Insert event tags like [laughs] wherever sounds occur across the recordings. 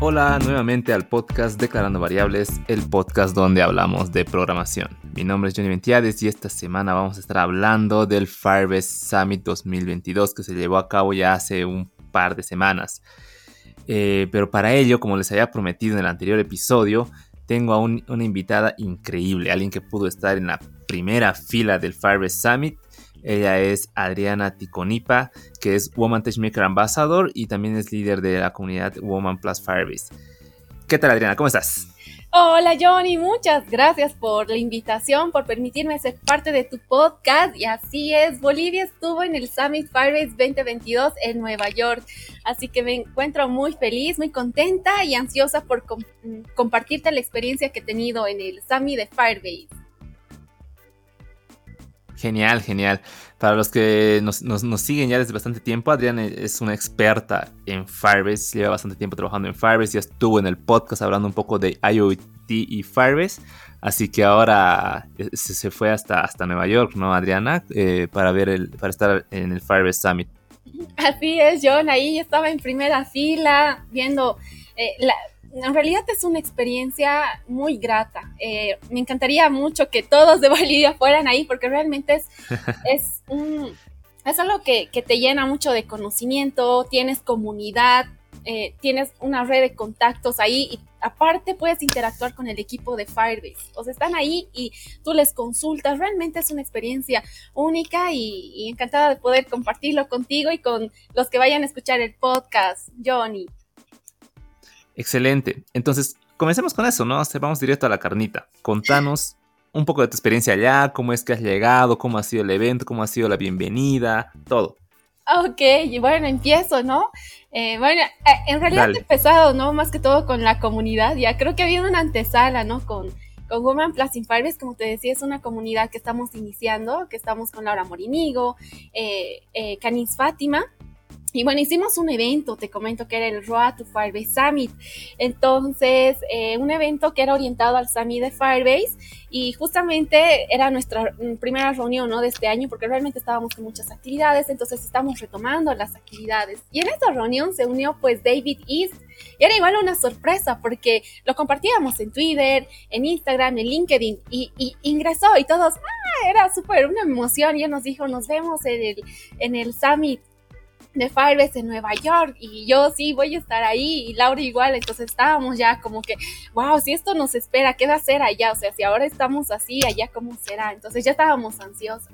Hola nuevamente al podcast Declarando Variables, el podcast donde hablamos de programación. Mi nombre es Johnny Ventiades y esta semana vamos a estar hablando del Firebase Summit 2022 que se llevó a cabo ya hace un par de semanas. Eh, pero para ello, como les había prometido en el anterior episodio, tengo a una invitada increíble, alguien que pudo estar en la primera fila del Firebase Summit ella es Adriana Ticonipa, que es Woman Maker Ambassador y también es líder de la comunidad Woman Plus Firebase. ¿Qué tal Adriana? ¿Cómo estás? Hola Johnny, muchas gracias por la invitación, por permitirme ser parte de tu podcast. Y así es, Bolivia estuvo en el Summit Firebase 2022 en Nueva York. Así que me encuentro muy feliz, muy contenta y ansiosa por compartirte la experiencia que he tenido en el Summit de Firebase. Genial, genial. Para los que nos, siguen ya desde bastante tiempo, Adriana es una experta en Firebase, lleva bastante tiempo trabajando en Firebase, ya estuvo en el podcast hablando un poco de IoT y Firebase, así que ahora eh, se, fue hasta, hasta Nueva York, ¿no, Adriana? Eh, para, ver el, para estar en el Firebase Summit. Así es, John, ahí estaba en primera fila viendo eh, la en realidad es una experiencia muy grata. Eh, me encantaría mucho que todos de [laughs] Bolivia fueran ahí porque realmente es, [laughs] es, es algo que, te llena mucho de conocimiento, tienes comunidad, eh, tienes una red de contactos ahí y aparte puedes interactuar con el equipo de Firebase. O sea, están ahí y tú les consultas. Realmente es una experiencia única y, y encantada de poder compartirlo contigo y con los que vayan a escuchar el podcast, Johnny. Excelente. Entonces, comencemos con eso, ¿no? vamos directo a la carnita. Contanos un poco de tu experiencia allá, cómo es que has llegado, cómo ha sido el evento, cómo ha sido la bienvenida, todo. Ok, bueno, empiezo, ¿no? Eh, bueno, eh, en realidad he empezado, ¿no? Más que todo con la comunidad, ya creo que había una antesala, ¿no? Con, con Woman Plus Firebase, como te decía, es una comunidad que estamos iniciando, que estamos con Laura Morinigo, eh, eh Canis Fátima, y bueno, hicimos un evento, te comento que era el Road to Firebase Summit. Entonces, eh, un evento que era orientado al Summit de Firebase y justamente era nuestra mm, primera reunión ¿no? de este año porque realmente estábamos con muchas actividades, entonces estamos retomando las actividades. Y en esta reunión se unió pues David East y era igual una sorpresa porque lo compartíamos en Twitter, en Instagram, en LinkedIn y, ingresó y todos, ah, era súper una emoción y él nos dijo, nos vemos en el, en el Summit de Firebase en Nueva York y yo sí voy a estar ahí y Laura igual, entonces estábamos ya como que, wow, si esto nos espera, ¿qué va a ser allá? O sea, si ahora estamos así, allá cómo será, entonces ya estábamos ansiosos.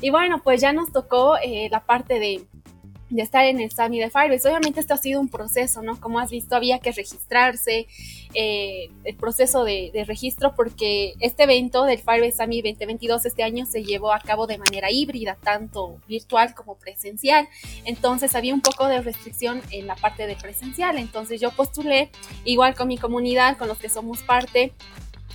Y bueno, pues ya nos tocó eh, la parte de, de estar en el Summit de Firebase. Obviamente esto ha sido un proceso, ¿no? Como has visto, había que registrarse, eh, el proceso de, registro, porque este evento del Firebase Summit 2022 este año se llevó a cabo de manera híbrida, tanto virtual como presencial. Entonces había un poco de restricción en la parte de presencial. Entonces yo postulé, igual con mi comunidad, con los que somos parte,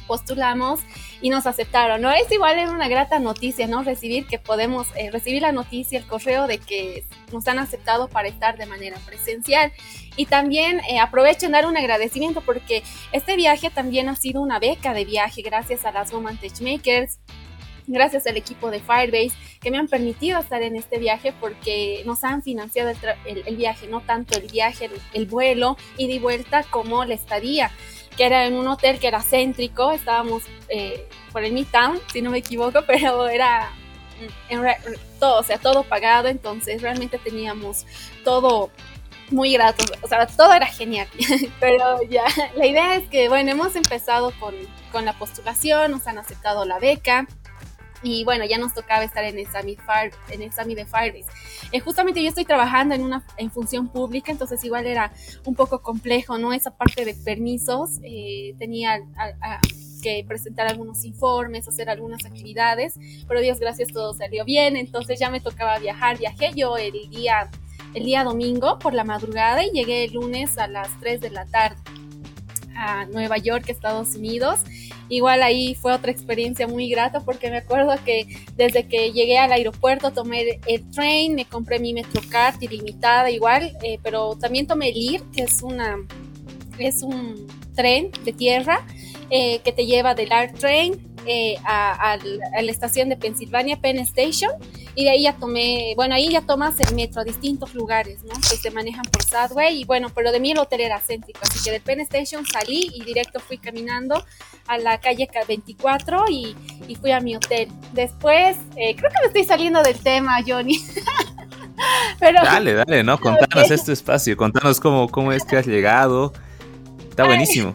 postulamos y nos aceptaron, ¿no? Es igual era una grata noticia, ¿no? Recibir que podemos, eh, recibir la noticia, el correo de que nos han aceptado para estar de manera presencial. Y también eh, aprovecho en dar un agradecimiento porque este viaje también ha sido una beca de viaje gracias a las Woman Makers gracias al equipo de Firebase que me han permitido estar en este viaje porque nos han financiado el, viaje, no tanto el viaje, el, el vuelo y de vuelta como la estadía que era en un hotel que era céntrico, estábamos eh, por el Midtown, si no me equivoco, [laughs] pero era mm, en todo, o sea, todo pagado, entonces realmente teníamos todo muy grato, o sea, todo era genial, [laughs] pero ya, la idea es que, bueno, hemos empezado con, con la postulación, nos han aceptado la beca, y bueno, ya nos tocaba estar en el Summit, en el de Firebase. Eh, justamente yo estoy trabajando en una en función pública, entonces igual era un poco complejo, ¿no? Esa parte de permisos, eh, tenía que presentar algunos informes, hacer algunas actividades, pero Dios gracias todo salió bien, entonces ya me tocaba viajar, viajé yo el día, el día domingo por la madrugada y llegué el lunes a las 3 de la tarde a Nueva York, Estados Unidos. Igual ahí fue otra experiencia muy grata porque me acuerdo que desde que llegué al aeropuerto tomé el train, me compré mi Metrocard ilimitada igual, eh, pero también tomé el IR, que es una es un tren de tierra eh, que te lleva del Art Train eh, a, la estación de Pennsylvania Penn Station y de ahí ya tomé, bueno, ahí ya tomas el metro a distintos lugares, ¿no? Que se manejan por Subway y bueno, pero de mí el hotel era céntrico, así que del Penn Station salí y directo fui caminando a la calle 24 y, y fui a mi hotel. Después, eh, creo que me estoy saliendo del tema, Johnny. [laughs] pero, dale, dale, ¿no? [laughs] Contanos este espacio, contanos cómo, cómo es que has llegado. Está buenísimo.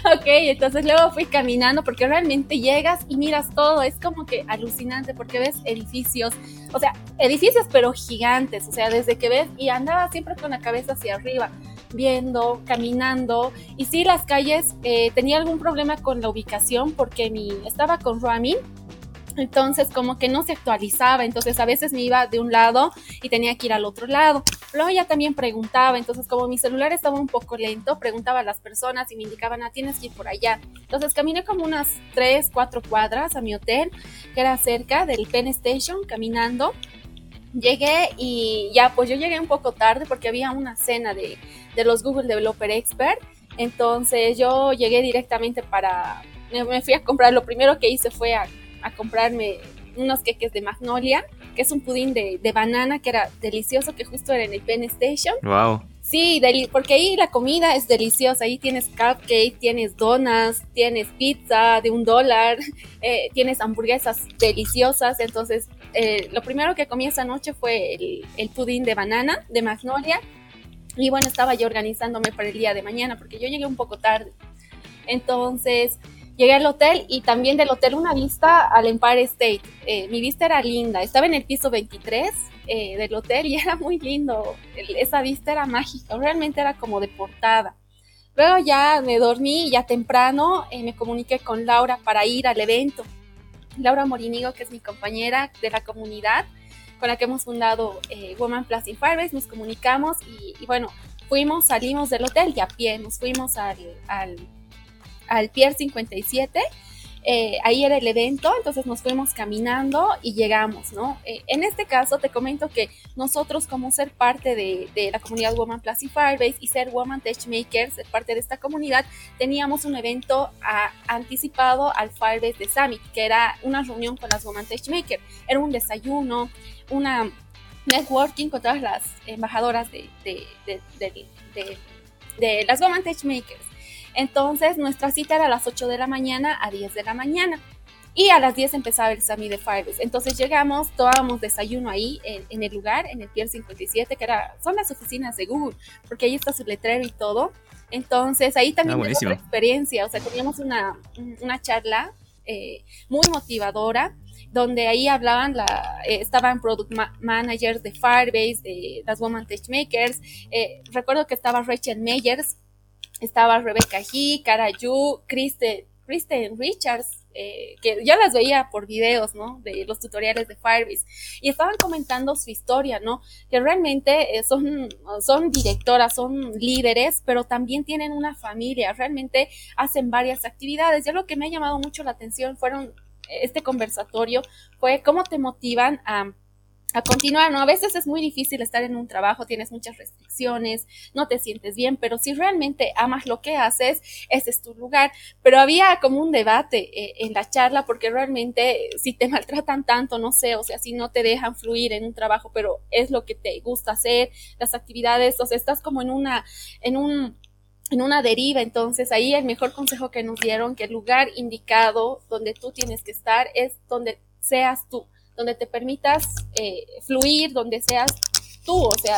[laughs] ok, entonces luego fui caminando porque realmente llegas y miras todo, es como que alucinante porque ves edificios, o sea, edificios pero gigantes, o sea, desde que ves y andaba siempre con la cabeza hacia arriba, viendo, caminando y sí, las calles, eh, tenía algún problema con la ubicación porque mi, estaba con Ramin entonces como que no se actualizaba, entonces a veces me iba de un lado y tenía que ir al otro lado. Luego ella también preguntaba, entonces como mi celular estaba un poco lento, preguntaba a las personas y me indicaban, ah, tienes que ir por allá. Entonces caminé como unas 3, 4 cuadras a mi hotel, que era cerca del Penn Station, caminando. Llegué y ya, pues yo llegué un poco tarde porque había una cena de, de los Google Developer Expert. Entonces yo llegué directamente para, me fui a comprar, lo primero que hice fue a a comprarme unos queques de Magnolia, que es un pudín de, banana que era delicioso, que justo era en el Penn Station. Wow. Sí, porque ahí la comida es deliciosa. Ahí tienes cupcake, tienes donas, tienes pizza de un dólar, [laughs] eh, tienes hamburguesas deliciosas. Entonces, eh, lo primero que comí esa noche fue el, el pudín de banana de Magnolia. Y bueno, estaba yo organizándome para el día de mañana porque yo llegué un poco tarde. Entonces, Llegué al hotel y también del hotel una vista al Empire State. Eh, mi vista era linda, estaba en el piso 23 eh, del hotel y [laughs] era muy lindo. esa vista era mágica, realmente era como de portada. Luego ya me dormí y ya temprano eh, me comuniqué con Laura para ir al evento. Laura Morinigo, que es mi compañera de la comunidad con la que hemos fundado Woman Plus in Firebase, nos comunicamos y, bueno, fuimos, salimos del hotel y a pie, nos fuimos al al Pier 57. Eh, ahí era el evento, entonces nos fuimos caminando y llegamos, ¿no? Eh, en este caso te comento que nosotros como ser parte de, la comunidad Woman Plus y Firebase y ser Woman Makers, ser parte de esta comunidad, teníamos un evento ah, anticipado al Firebase de Summit, que era una reunión con las Woman Makers, era un desayuno, una networking con todas las embajadoras de, de las Woman Makers. Entonces nuestra cita era a las 8 de la mañana a 10 de la mañana. Y a las 10 empezaba el Sami de Firebase. Entonces llegamos, tomábamos desayuno ahí en, el lugar, en el Pier 57, que era, son las oficinas de Google, porque ahí está su letrero y todo. Entonces ahí también ah, una experiencia, o sea, teníamos una, una charla eh, muy motivadora, donde ahí hablaban, la, eh, estaban product managers de Firebase, de las Woman Tech Makers. Eh, recuerdo que estaba Rachel Meyers, estaba Rebecca He, Cara Yu, Kristen, Kristen Richards, eh, que yo las veía por videos, ¿no? De los tutoriales de Firebase. Y estaban comentando su historia, ¿no? Que realmente eh, son, son directoras, son líderes, pero también tienen una familia, realmente hacen varias actividades. Ya lo que me ha llamado mucho la atención fueron, este conversatorio, fue cómo te motivan a a continuar, ¿no? A veces es muy difícil estar en un trabajo, tienes muchas restricciones, no te sientes bien, pero si realmente amas lo que haces, ese es tu lugar. Pero había como un debate eh, en la charla porque realmente si te [laughs] maltratan tanto, no sé, o sea, si no te dejan fluir en un trabajo, pero es lo que te gusta hacer, las actividades, o sea, estás como en una, en un, en una deriva, entonces ahí el mejor consejo que nos dieron, que el lugar indicado donde tú tienes que estar es donde seas tú donde te permitas eh, fluir, donde seas tú, o sea,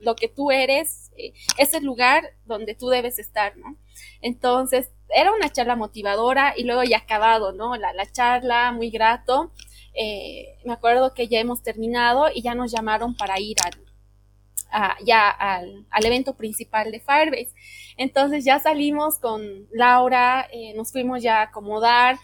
lo que tú eres, eh, es el lugar donde tú debes estar, ¿no? Entonces, era una charla motivadora y luego ya acabado, ¿no? La, charla, muy grato. Eh, me acuerdo que ya hemos terminado y ya nos llamaron para ir al, ya al, evento principal de Firebase. Entonces ya salimos con Laura, nos fuimos ya a acomodar,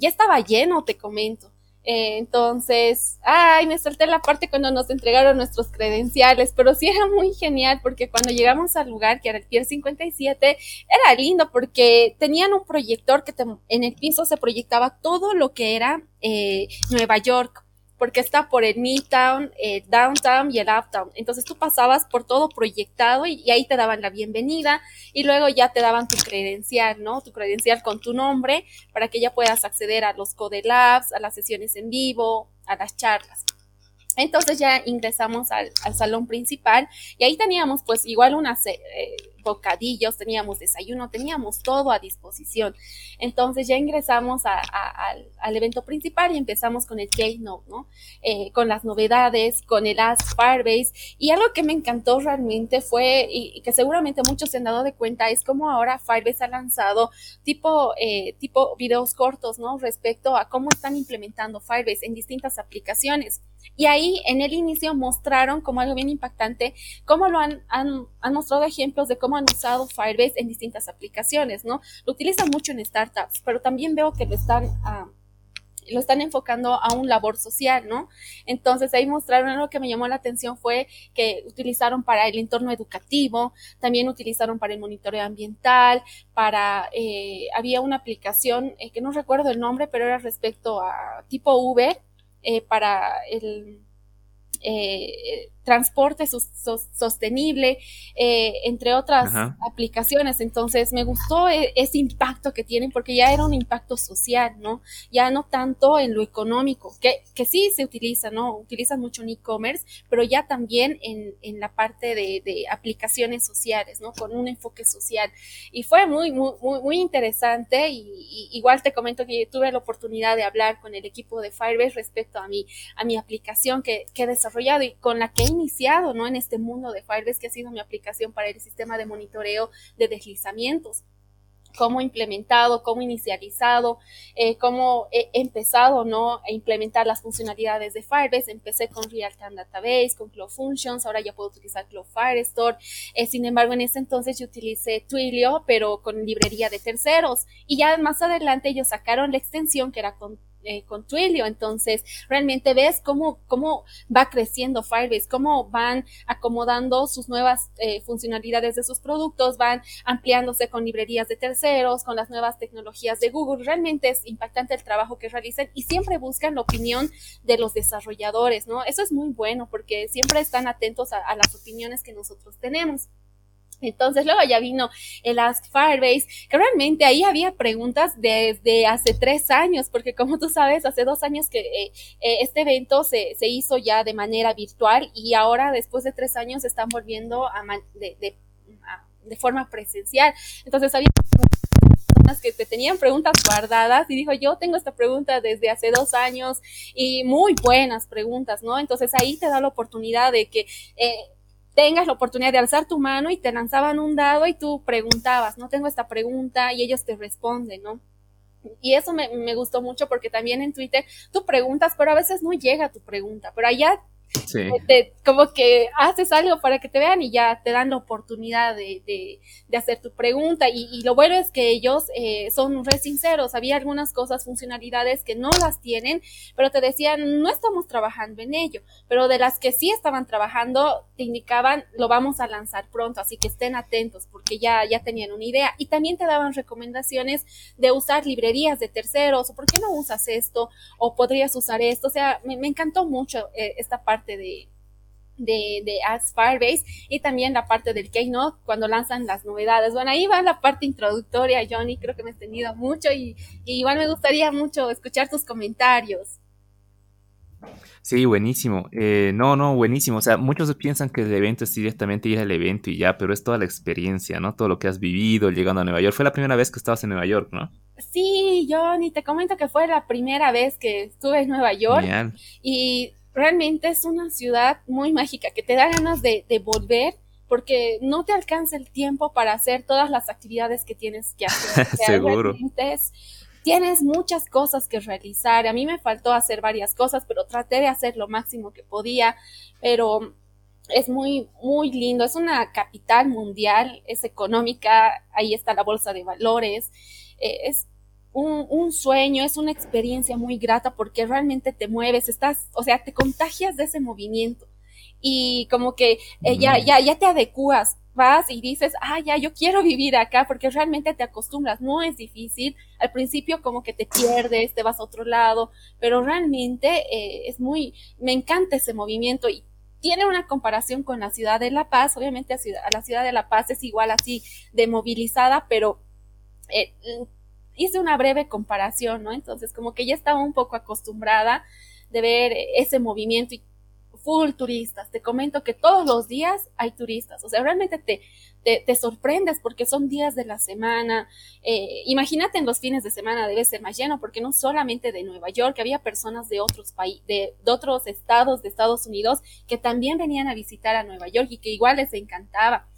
ya estaba lleno, te comento. Eh, entonces, ay, me salté la parte cuando nos entregaron nuestros credenciales, pero sí era muy genial porque cuando llegamos al lugar, que era el Pier 57, era lindo porque tenían un proyector que en el piso se proyectaba todo lo que era eh, Nueva York porque está por el Midtown, el Downtown y el Uptown. Entonces tú pasabas por todo proyectado y, ahí te daban la bienvenida y luego ya te daban tu credencial, ¿no? Tu credencial con tu nombre para que ya puedas acceder a los Code Labs, a las sesiones en vivo, a las charlas. Entonces ya ingresamos al, salón principal y ahí teníamos pues igual unas eh, bocadillos, teníamos desayuno, teníamos todo a disposición. Entonces ya ingresamos al, evento principal y empezamos con el Keynote, ¿no? Eh, con las novedades, con el Ask Firebase y algo que me encantó realmente fue, y, que seguramente muchos se han dado de cuenta, es como ahora Firebase ha lanzado tipo, eh, tipo videos cortos, ¿no? Respecto a cómo están implementando Firebase en distintas aplicaciones. Y ahí en el inicio mostraron como algo bien impactante cómo lo han, han, han, mostrado ejemplos de cómo han usado Firebase en distintas aplicaciones, ¿no? Lo utilizan mucho en startups, pero también veo que lo están... Ah, lo están enfocando a un labor social, ¿no? Entonces ahí mostraron algo que me llamó la atención fue que utilizaron para el entorno educativo, también utilizaron para el monitoreo ambiental, para, eh, había una aplicación eh, que no recuerdo el nombre, pero era respecto a tipo Uber, eh, para el eh, transporte sostenible, eh, entre otras aplicaciones. Entonces, me gustó e, ese impacto que tienen porque ya era un impacto social, ¿no? Ya no tanto en lo económico, que, que sí se utiliza, ¿no? Utilizan mucho en e-commerce, pero ya también en, en la parte de, de, aplicaciones sociales, ¿no? Con un enfoque social. Y fue muy, muy, muy, interesante y, igual te comento que tuve la oportunidad de hablar con el equipo de Firebase respecto a mi, a mi aplicación que, que he desarrollado y con la que iniciado, ¿no? En este mundo de Firebase, que ha sido mi aplicación para el sistema de monitoreo de deslizamientos cómo implementado, cómo inicializado, eh, cómo he empezado ¿no? a implementar las funcionalidades de Firebase. Empecé con Real-Time Database, con Cloud Functions, ahora ya puedo utilizar Cloud Firestore. Eh, sin embargo, en ese entonces yo utilicé Twilio, pero con librería de terceros. Y ya más adelante ellos sacaron la extensión que era con eh, con Twilio. Entonces, realmente ves cómo, cómo va creciendo Firebase, cómo van acomodando sus nuevas eh, funcionalidades de sus productos, van ampliándose con librerías de terceros, con las nuevas tecnologías de Google. Realmente es impactante el trabajo que realizan y siempre buscan la opinión de los desarrolladores, ¿no? Eso es muy bueno porque siempre están atentos a las opiniones que nosotros tenemos. Entonces luego ya vino el Ask Firebase, que realmente ahí había preguntas desde hace tres años, porque como tú sabes, hace dos años que eh, eh, este evento se, se, hizo ya de manera virtual y ahora después de tres años se están volviendo a de, de, de, forma presencial. Entonces había personas que te tenían preguntas guardadas y dijo, yo tengo esta pregunta desde hace dos años y muy buenas preguntas, ¿no? Entonces ahí te da la oportunidad de que... Eh, tengas la oportunidad de alzar tu mano y te lanzaban un dado y tú preguntabas, no tengo esta pregunta y ellos te responden, ¿no? Y eso me, gustó mucho porque también en Twitter tú preguntas, pero a veces no llega tu pregunta, pero allá Sí. como que haces algo para que te vean y ya te dan la oportunidad de, de, hacer tu pregunta. Y, lo bueno es que ellos eh, son re sinceros. Había algunas cosas, funcionalidades que no las tienen, pero te decían, no estamos trabajando en ello. Pero de las que sí estaban trabajando, te indicaban, lo vamos a lanzar pronto. Así que estén atentos porque ya, ya tenían una idea. Y también te daban recomendaciones de usar librerías de terceros o por qué no usas esto o podrías usar esto. O sea, me, me encantó mucho eh, esta parte de, de, de Ask Firebase y también la parte del Keynote cuando lanzan las novedades. Bueno, ahí va la parte introductoria, Johnny, creo que me he extendido mucho y, igual me gustaría mucho escuchar tus comentarios. Sí, buenísimo. Eh, no, no, buenísimo. O sea, muchos piensan que el evento es directamente ir al evento y ya, pero es toda la experiencia, ¿no? Todo lo que has vivido llegando a Nueva York. Fue la primera vez que estabas en Nueva York, ¿no? Sí, Johnny, te comento que fue la primera vez que estuve en Nueva York. Y realmente es una ciudad muy mágica que te da ganas de, volver porque no te alcanza el tiempo para hacer todas las actividades que tienes que hacer. [laughs] Seguro. tienes muchas cosas que realizar. A mí me faltó hacer varias cosas, pero traté de hacer lo máximo que podía. Pero es muy, muy lindo. Es una capital mundial, es económica. Ahí está la bolsa de valores. Eh, es un, sueño, es una experiencia muy grata porque realmente te mueves, estás, o sea, te contagias de ese movimiento. Y como que eh, ya, ya, ya te adecuas vas y dices, ah, ya, yo quiero vivir acá, porque realmente te acostumbras, no es difícil. Al principio como que te pierdes, te vas a otro lado, pero realmente eh, es muy, me encanta ese movimiento y tiene una comparación con la ciudad de La Paz, obviamente a, la ciudad de La Paz es igual así de movilizada, pero eh, hice una breve comparación, ¿no? Entonces como que ya estaba un poco acostumbrada de ver ese movimiento y full turistas. Te comento que todos los días hay turistas. O sea, realmente te, te, sorprendes porque son días de la semana. Eh, imagínate en los fines de semana debe ser más lleno porque no solamente de Nueva York, había personas de otros países, de, otros estados de Estados Unidos que también venían a visitar a Nueva York y que igual les encantaba.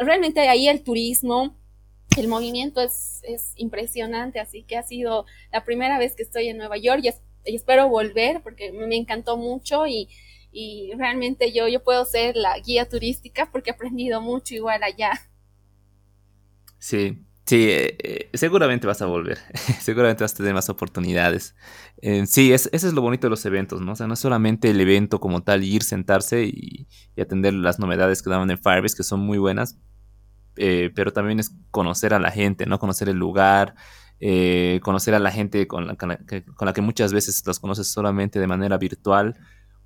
Realmente ahí el turismo, el movimiento es, es impresionante, así que ha sido la primera vez que estoy en Nueva York y, y espero volver porque me encantó mucho y y realmente yo, yo puedo ser la guía turística porque he aprendido mucho igual allá. Sí, sí, eh, eh, seguramente vas a volver, [laughs] seguramente vas a tener más oportunidades. Eh, sí, es, eso es lo bonito de los eventos, ¿no? O sea, no es solamente el evento como tal, ir, sentarse y, atender las novedades que daban en Firebase, que son muy buenas, pero también es conocer a la gente, ¿no? Conocer el lugar, conocer a la gente con la, con la, que muchas veces los conoces solamente de manera virtual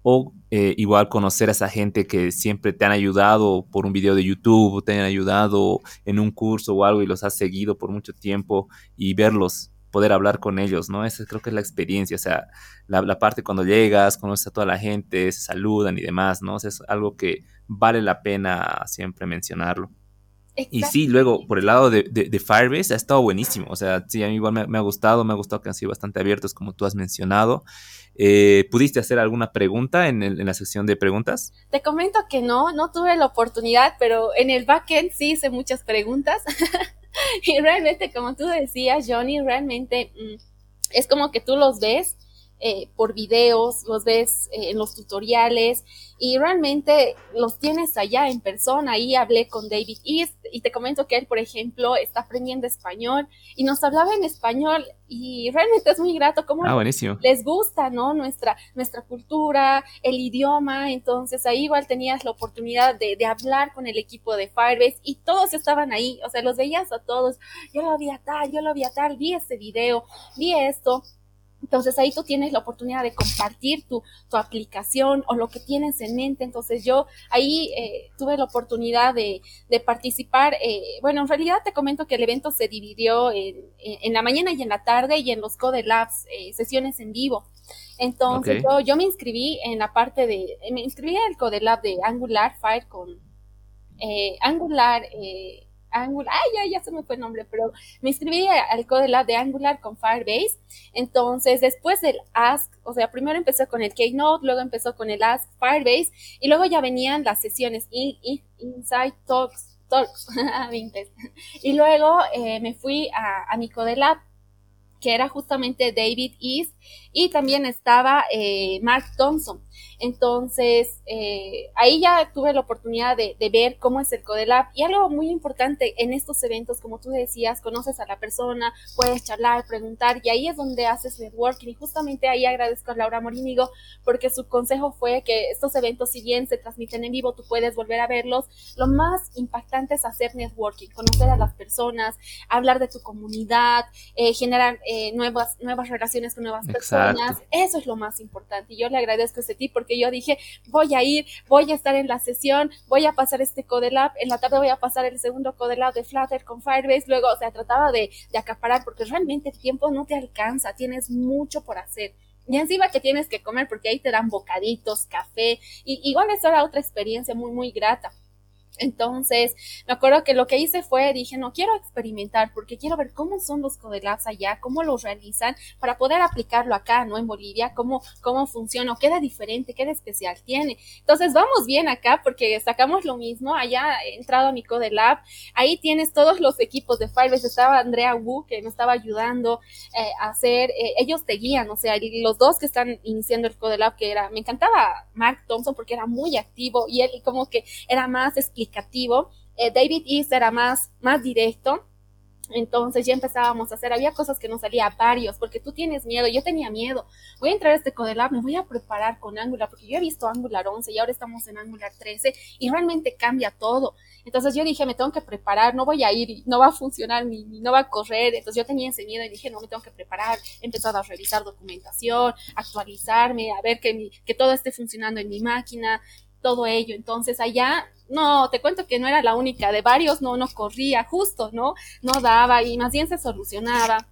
o eh, igual conocer a esa gente que siempre te han ayudado por un video de YouTube, te han ayudado en un curso o algo y los has seguido por mucho tiempo y verlos, poder hablar con ellos, ¿no? Esa creo que es la experiencia, o sea, la, parte cuando llegas, conoces a toda la gente, se saludan y demás, ¿no? O sea, es algo que vale la pena siempre mencionarlo. Y sí, luego, por el lado de, de, Firebase, ha estado buenísimo. O sea, sí, a mí igual me, ha gustado, me ha gustado que han sido bastante abiertos, como tú has mencionado. Eh, ¿Pudiste hacer alguna pregunta en, en, la sección de preguntas? Te comento que no, no tuve la oportunidad, pero en el backend sí hice muchas preguntas. [laughs] y realmente, como tú decías, Johnny, realmente mm, es como que tú los ves eh, por videos, los ves eh, en los tutoriales y realmente los tienes allá en persona. Ahí hablé con David East y te comento que él, por ejemplo, está aprendiendo español y nos hablaba en español y realmente es muy grato como ah, les gusta, ¿no? Nuestra, nuestra cultura, el idioma. Entonces ahí igual tenías la oportunidad de, de hablar con el equipo de Firebase y todos estaban ahí. O sea, los veías a todos. Yo lo vi a tal, yo lo vi a tal, vi este video, vi esto. Entonces ahí tú tienes la oportunidad de compartir tu, tu aplicación o lo que tienes en mente. Entonces yo ahí eh, tuve la oportunidad de, de participar. Eh, bueno, en realidad te comento que el evento se dividió en, en, la mañana y en la tarde y en los Code Labs, eh, sesiones en vivo. Entonces yo, yo, me inscribí en la parte de, me inscribí en el Code Lab de Angular Fire con Angular. Eh, Angular, ay, ya, ya se me fue el nombre, pero me inscribí al Lab de Angular con Firebase. Entonces, después del Ask, o sea, primero empezó con el Keynote, luego empezó con el Ask Firebase, y luego ya venían las sesiones Inside Talks, Talks, [laughs] y luego eh, me fui a, a mi Codelab que era justamente David East, y también estaba eh, Mark Thompson. Entonces, eh, ahí ya tuve la oportunidad de, ver cómo es el Codelab. Y algo muy importante en estos eventos, como tú decías, conoces a la persona, puedes charlar, preguntar y ahí es donde haces networking. Y justamente ahí agradezco a Laura Morinigo porque su consejo fue que estos eventos, si bien se transmiten en vivo, tú puedes volver a verlos, lo más impactante es hacer networking, conocer a las personas, hablar de tu comunidad, eh, generar eh, nuevas, nuevas relaciones con nuevas personas, eso es lo más importante y yo le agradezco a ese tipo porque yo dije, voy a ir, voy a estar en la sesión, voy a pasar este Codelab, en la tarde voy a pasar el segundo Codelab de Flutter con Firebase, luego, o sea, trataba de, de acaparar porque realmente el tiempo no te alcanza, tienes mucho por hacer. Y encima que tienes que comer porque ahí te dan bocaditos, café, y igual eso era otra experiencia muy, muy grata. Entonces, me acuerdo que lo que hice fue, dije, no quiero experimentar porque quiero ver cómo son los Codelabs allá, cómo los realizan para poder aplicarlo acá, ¿no? En Bolivia, cómo, cómo funciona, qué da diferente, qué de especial tiene. Entonces, vamos bien acá porque sacamos lo mismo. Allá he entrado a mi Codelab, ahí tienes todos los equipos de Firebase. Estaba Andrea Wu que me estaba ayudando eh, a hacer, eh, ellos te guían, o sea, los dos que están iniciando el Codelab, que era, me encantaba Mark Thompson porque era muy activo y él como que era más eh, David East era más, más directo. Entonces ya empezábamos a hacer, había cosas que nos salía varios, porque tú tienes miedo, yo tenía miedo. Voy a entrar a este Codelab, me voy a preparar con Angular, porque yo he visto Angular 11 y ahora estamos en Angular 13 y realmente cambia todo. Entonces yo dije, me tengo que preparar, no voy a ir, no va a funcionar, ni, no va a correr. Entonces yo tenía ese miedo y dije, no, me tengo que preparar. He a revisar documentación, actualizarme, a ver que, que todo esté funcionando en mi máquina, todo ello. Entonces allá no, te cuento que no era la única, de varios no, no corría justo, ¿no? No daba y más bien se solucionaba.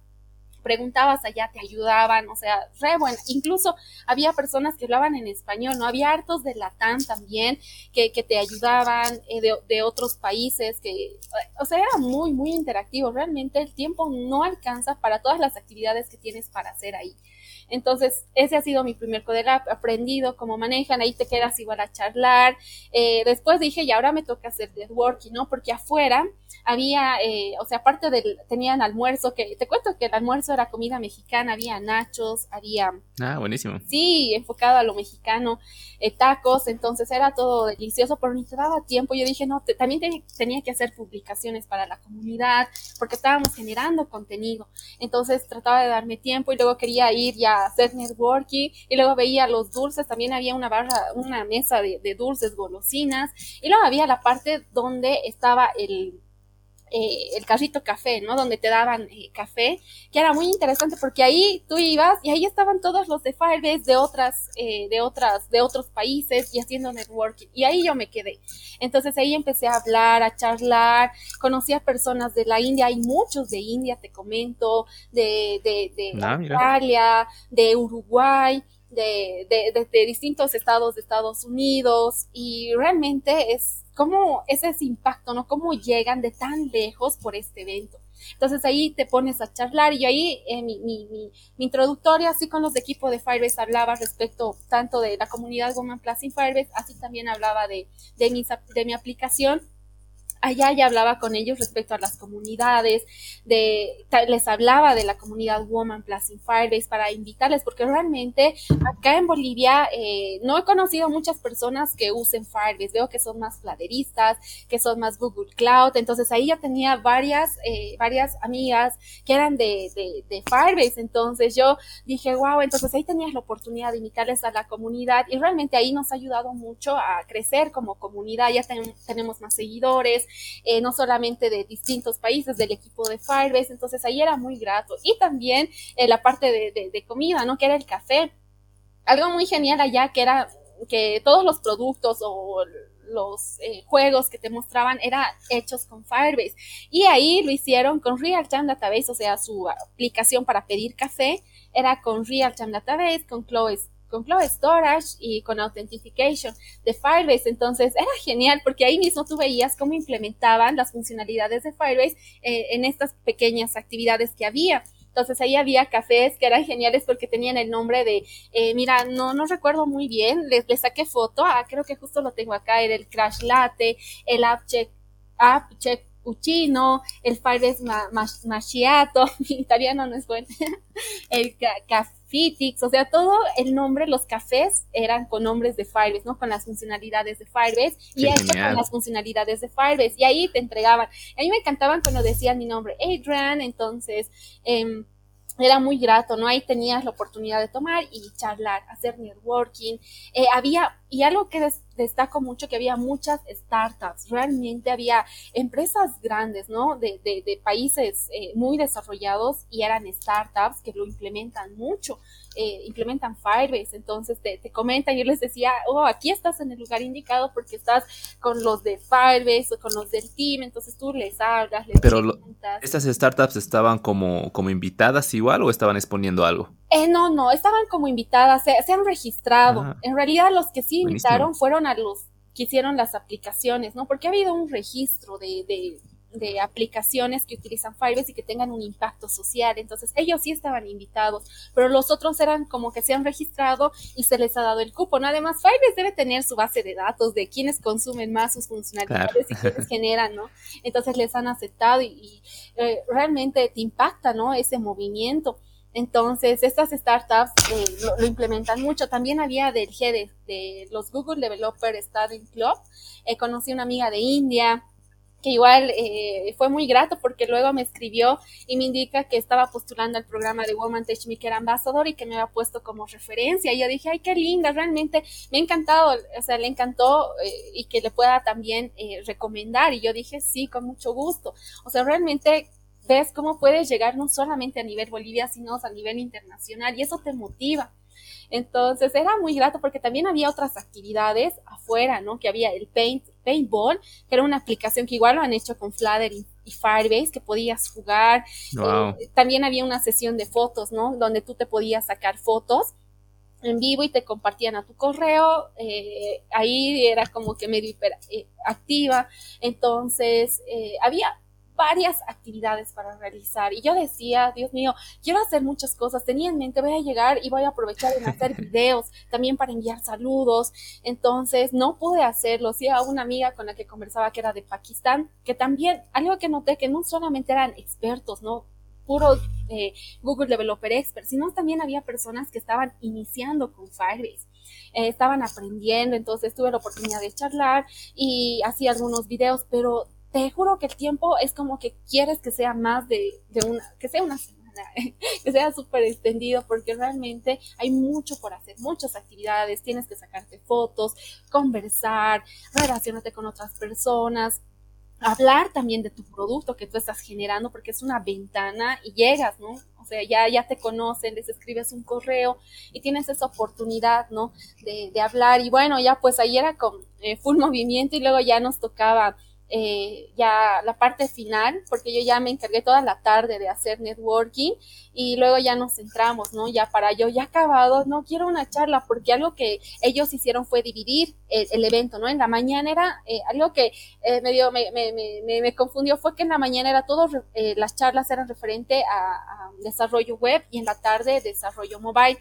Preguntabas allá, te ayudaban, o sea, re bueno. Incluso había personas que hablaban en español, ¿no? Había hartos de Latam también que, que te ayudaban eh, de, de, otros países, que, o sea, era muy, muy interactivo. Realmente el tiempo no alcanza para todas las actividades que tienes para hacer ahí. Entonces, ese ha sido mi primer Codelab, aprendido cómo manejan, ahí te quedas igual a charlar. Eh, después dije, y ahora me toca hacer networking, ¿no? Porque afuera había, eh, o sea, aparte del, tenían almuerzo, que te cuento que el almuerzo era comida mexicana, había nachos, había... Ah, buenísimo. Sí, enfocado a lo mexicano, eh, tacos, entonces era todo delicioso, pero ni te daba tiempo. Yo dije, no, también tenía que hacer publicaciones para la comunidad, porque estábamos generando contenido. Entonces trataba de darme tiempo y luego quería ir ya networking y luego veía los dulces, también había una barra, una mesa de, de dulces, golosinas, y luego había la parte donde estaba el eh, el carrito café, ¿no? Donde te daban eh, café, que era muy interesante porque ahí tú ibas y ahí estaban todos los de Firebase de otras, eh, de otras, de otros países y haciendo networking. Y ahí yo me quedé. Entonces ahí empecé a hablar, a charlar, conocí a personas de la India, hay muchos de India, te comento, de, de, de ah, de Uruguay. De, de, de, distintos estados de Estados Unidos y realmente es cómo es ese impacto, ¿no? Cómo llegan de tan lejos por este evento. Entonces ahí te pones a charlar y ahí eh, mi, mi, mi, introductoria, así con los de de Firebase, hablaba respecto tanto de la comunidad Woman Plus in Firebase, así también hablaba de, de, mi, de mi aplicación allá ya hablaba con ellos respecto a las comunidades, de, les hablaba de la comunidad Woman Plus in Firebase para invitarles, porque realmente acá en Bolivia eh, no he conocido muchas personas que usen Firebase, veo que son más fladeristas, que son más Google Cloud, entonces ahí ya tenía varias, eh, varias amigas que eran de, de, de, Firebase, entonces yo dije, wow, entonces ahí tenías la oportunidad de invitarles a la comunidad y realmente ahí nos ha ayudado mucho a crecer como comunidad, ya tenemos más seguidores, eh, no solamente de distintos países, del equipo de Firebase, entonces ahí era muy grato. Y también eh, la parte de, comida, ¿no? Que era el café. Algo muy genial allá que era que todos los productos o los eh, juegos que te mostraban eran hechos con Firebase. Y ahí lo hicieron con Real Database, o sea, su aplicación para pedir café era con Real Database, con Cloud con Cloud Storage y con Authentication de Firebase. Entonces era genial porque ahí mismo tú veías cómo implementaban las funcionalidades de Firebase eh, en estas pequeñas actividades que había. Entonces ahí había cafés que eran geniales porque tenían el nombre de, eh, mira, no, no recuerdo muy bien, les, saqué foto, ah, creo que justo lo tengo acá, era el Crash Latte, el App Check, App Check Puccino, el Firebase Macchiato, [laughs] mi italiano no es bueno, [laughs] el café Fitix, o sea, todo el nombre, los cafés eran con nombres de Firebase, ¿no? Con las funcionalidades de Firebase y esto con las funcionalidades de Firebase y ahí te entregaban. A mí me encantaban cuando decían mi nombre, Adrian, entonces eh, era muy grato, ¿no? Ahí tenías la oportunidad de tomar y charlar, hacer networking. Eh, había, y algo que destaco mucho, que había muchas startups, realmente había empresas grandes, ¿no? De, de, de países eh, muy desarrollados y eran startups que lo implementan mucho. Eh, implementan Firebase, entonces te, te, comentan, yo les decía, oh, aquí estás en el lugar indicado porque estás con los de Firebase o con los del team, entonces tú les hablas, les Pero ¿estas startups estaban como, como invitadas igual o estaban exponiendo algo? Eh, no, no, estaban como invitadas, se, han registrado. Ah. en realidad los que sí invitaron fueron a los que hicieron las aplicaciones, ¿no? Porque ha habido un registro de, de de aplicaciones que utilizan Firebase y que tengan un impacto social. Entonces, ellos sí estaban invitados, pero los otros eran como que se han registrado y se les ha dado el cupo. ¿no? Además, Firebase debe tener su base de datos de quienes consumen más sus funcionalidades y quienes [laughs] generan, ¿no? Entonces, les han aceptado y, eh, realmente te impacta, ¿no? Ese movimiento. Entonces, estas startups eh, lo, implementan mucho. También había del G de, los Google Developer Study Club. Eh, conocí una amiga de India, que igual eh, fue muy grato porque luego me escribió y me indica que estaba postulando al programa de Woman Teach Me que era Ambassador y que me había puesto como referencia. Y yo dije, ay, qué linda, realmente me ha encantado, o sea, le encantó eh, y que le pueda también eh, recomendar. Y yo dije, sí, con mucho gusto. O sea, realmente ves cómo puedes llegar no solamente a nivel Bolivia, sino a nivel internacional y eso te motiva. Entonces era muy grato porque también había otras actividades afuera, ¿no? Que había el Paint, Paintball, que era una aplicación que igual lo han hecho con Flutter y, Firebase, que podías jugar. Eh, también había una sesión de fotos, ¿no? Donde tú te podías sacar fotos en vivo y te compartían a tu correo. Eh, ahí era como que medio hiperactiva. Eh, Entonces, había varias actividades para realizar. Y yo decía, Dios mío, quiero hacer muchas cosas. Tenía en mente, voy a llegar y voy a aprovechar en hacer [laughs] videos, también para enviar saludos. Entonces, no pude hacerlo. Sí, a una amiga con la que conversaba que era de Pakistán, que también, algo que noté, que no solamente eran expertos, ¿no? puro eh, Google Developer Expert, sino también había personas que estaban iniciando con Firebase. Eh, estaban aprendiendo, entonces tuve la oportunidad de charlar y hacía algunos videos, pero te juro que el tiempo es como que quieres que sea más de, una, que sea una semana, [laughs] que sea súper extendido, porque realmente hay mucho por hacer, muchas actividades, tienes que sacarte fotos, conversar, relacionarte con otras personas, hablar también de tu producto que tú estás generando, porque es una ventana y llegas, ¿no? O sea, ya, ya te conocen, les escribes un correo y tienes esa oportunidad, ¿no? De, de hablar. Y bueno, ya pues ahí era con eh, full movimiento y luego ya nos tocaba eh, ya la parte final, porque yo ya me encargué toda la tarde de hacer networking y luego ya nos centramos, ¿no? Ya para yo, ya acabado, no quiero una charla, porque algo que ellos hicieron fue dividir el, evento, ¿no? En la mañana era eh, algo que eh, me, dio, me, me, me, me, confundió, fue que en la mañana era todo, las charlas eran referente a desarrollo web y en la tarde desarrollo mobile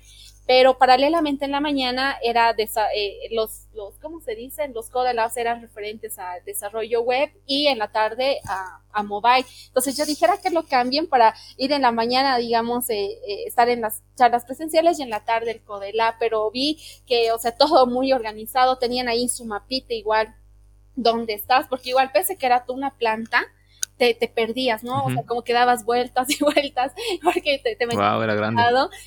pero paralelamente en la mañana era eh, los, los, ¿cómo se dicen? Los Code eran referentes a desarrollo web y en la tarde a, a mobile. Entonces yo dijera que lo cambien para ir en la mañana, digamos, eh, eh, estar en las charlas presenciales y en la tarde el Codelab, pero vi que, o sea, todo muy organizado, tenían ahí su mapita igual dónde estás, porque igual pese que era tú una planta, te, te perdías, ¿no? O sea, como que dabas vueltas [laughs] y vueltas porque te, te metías. Wow, era grande.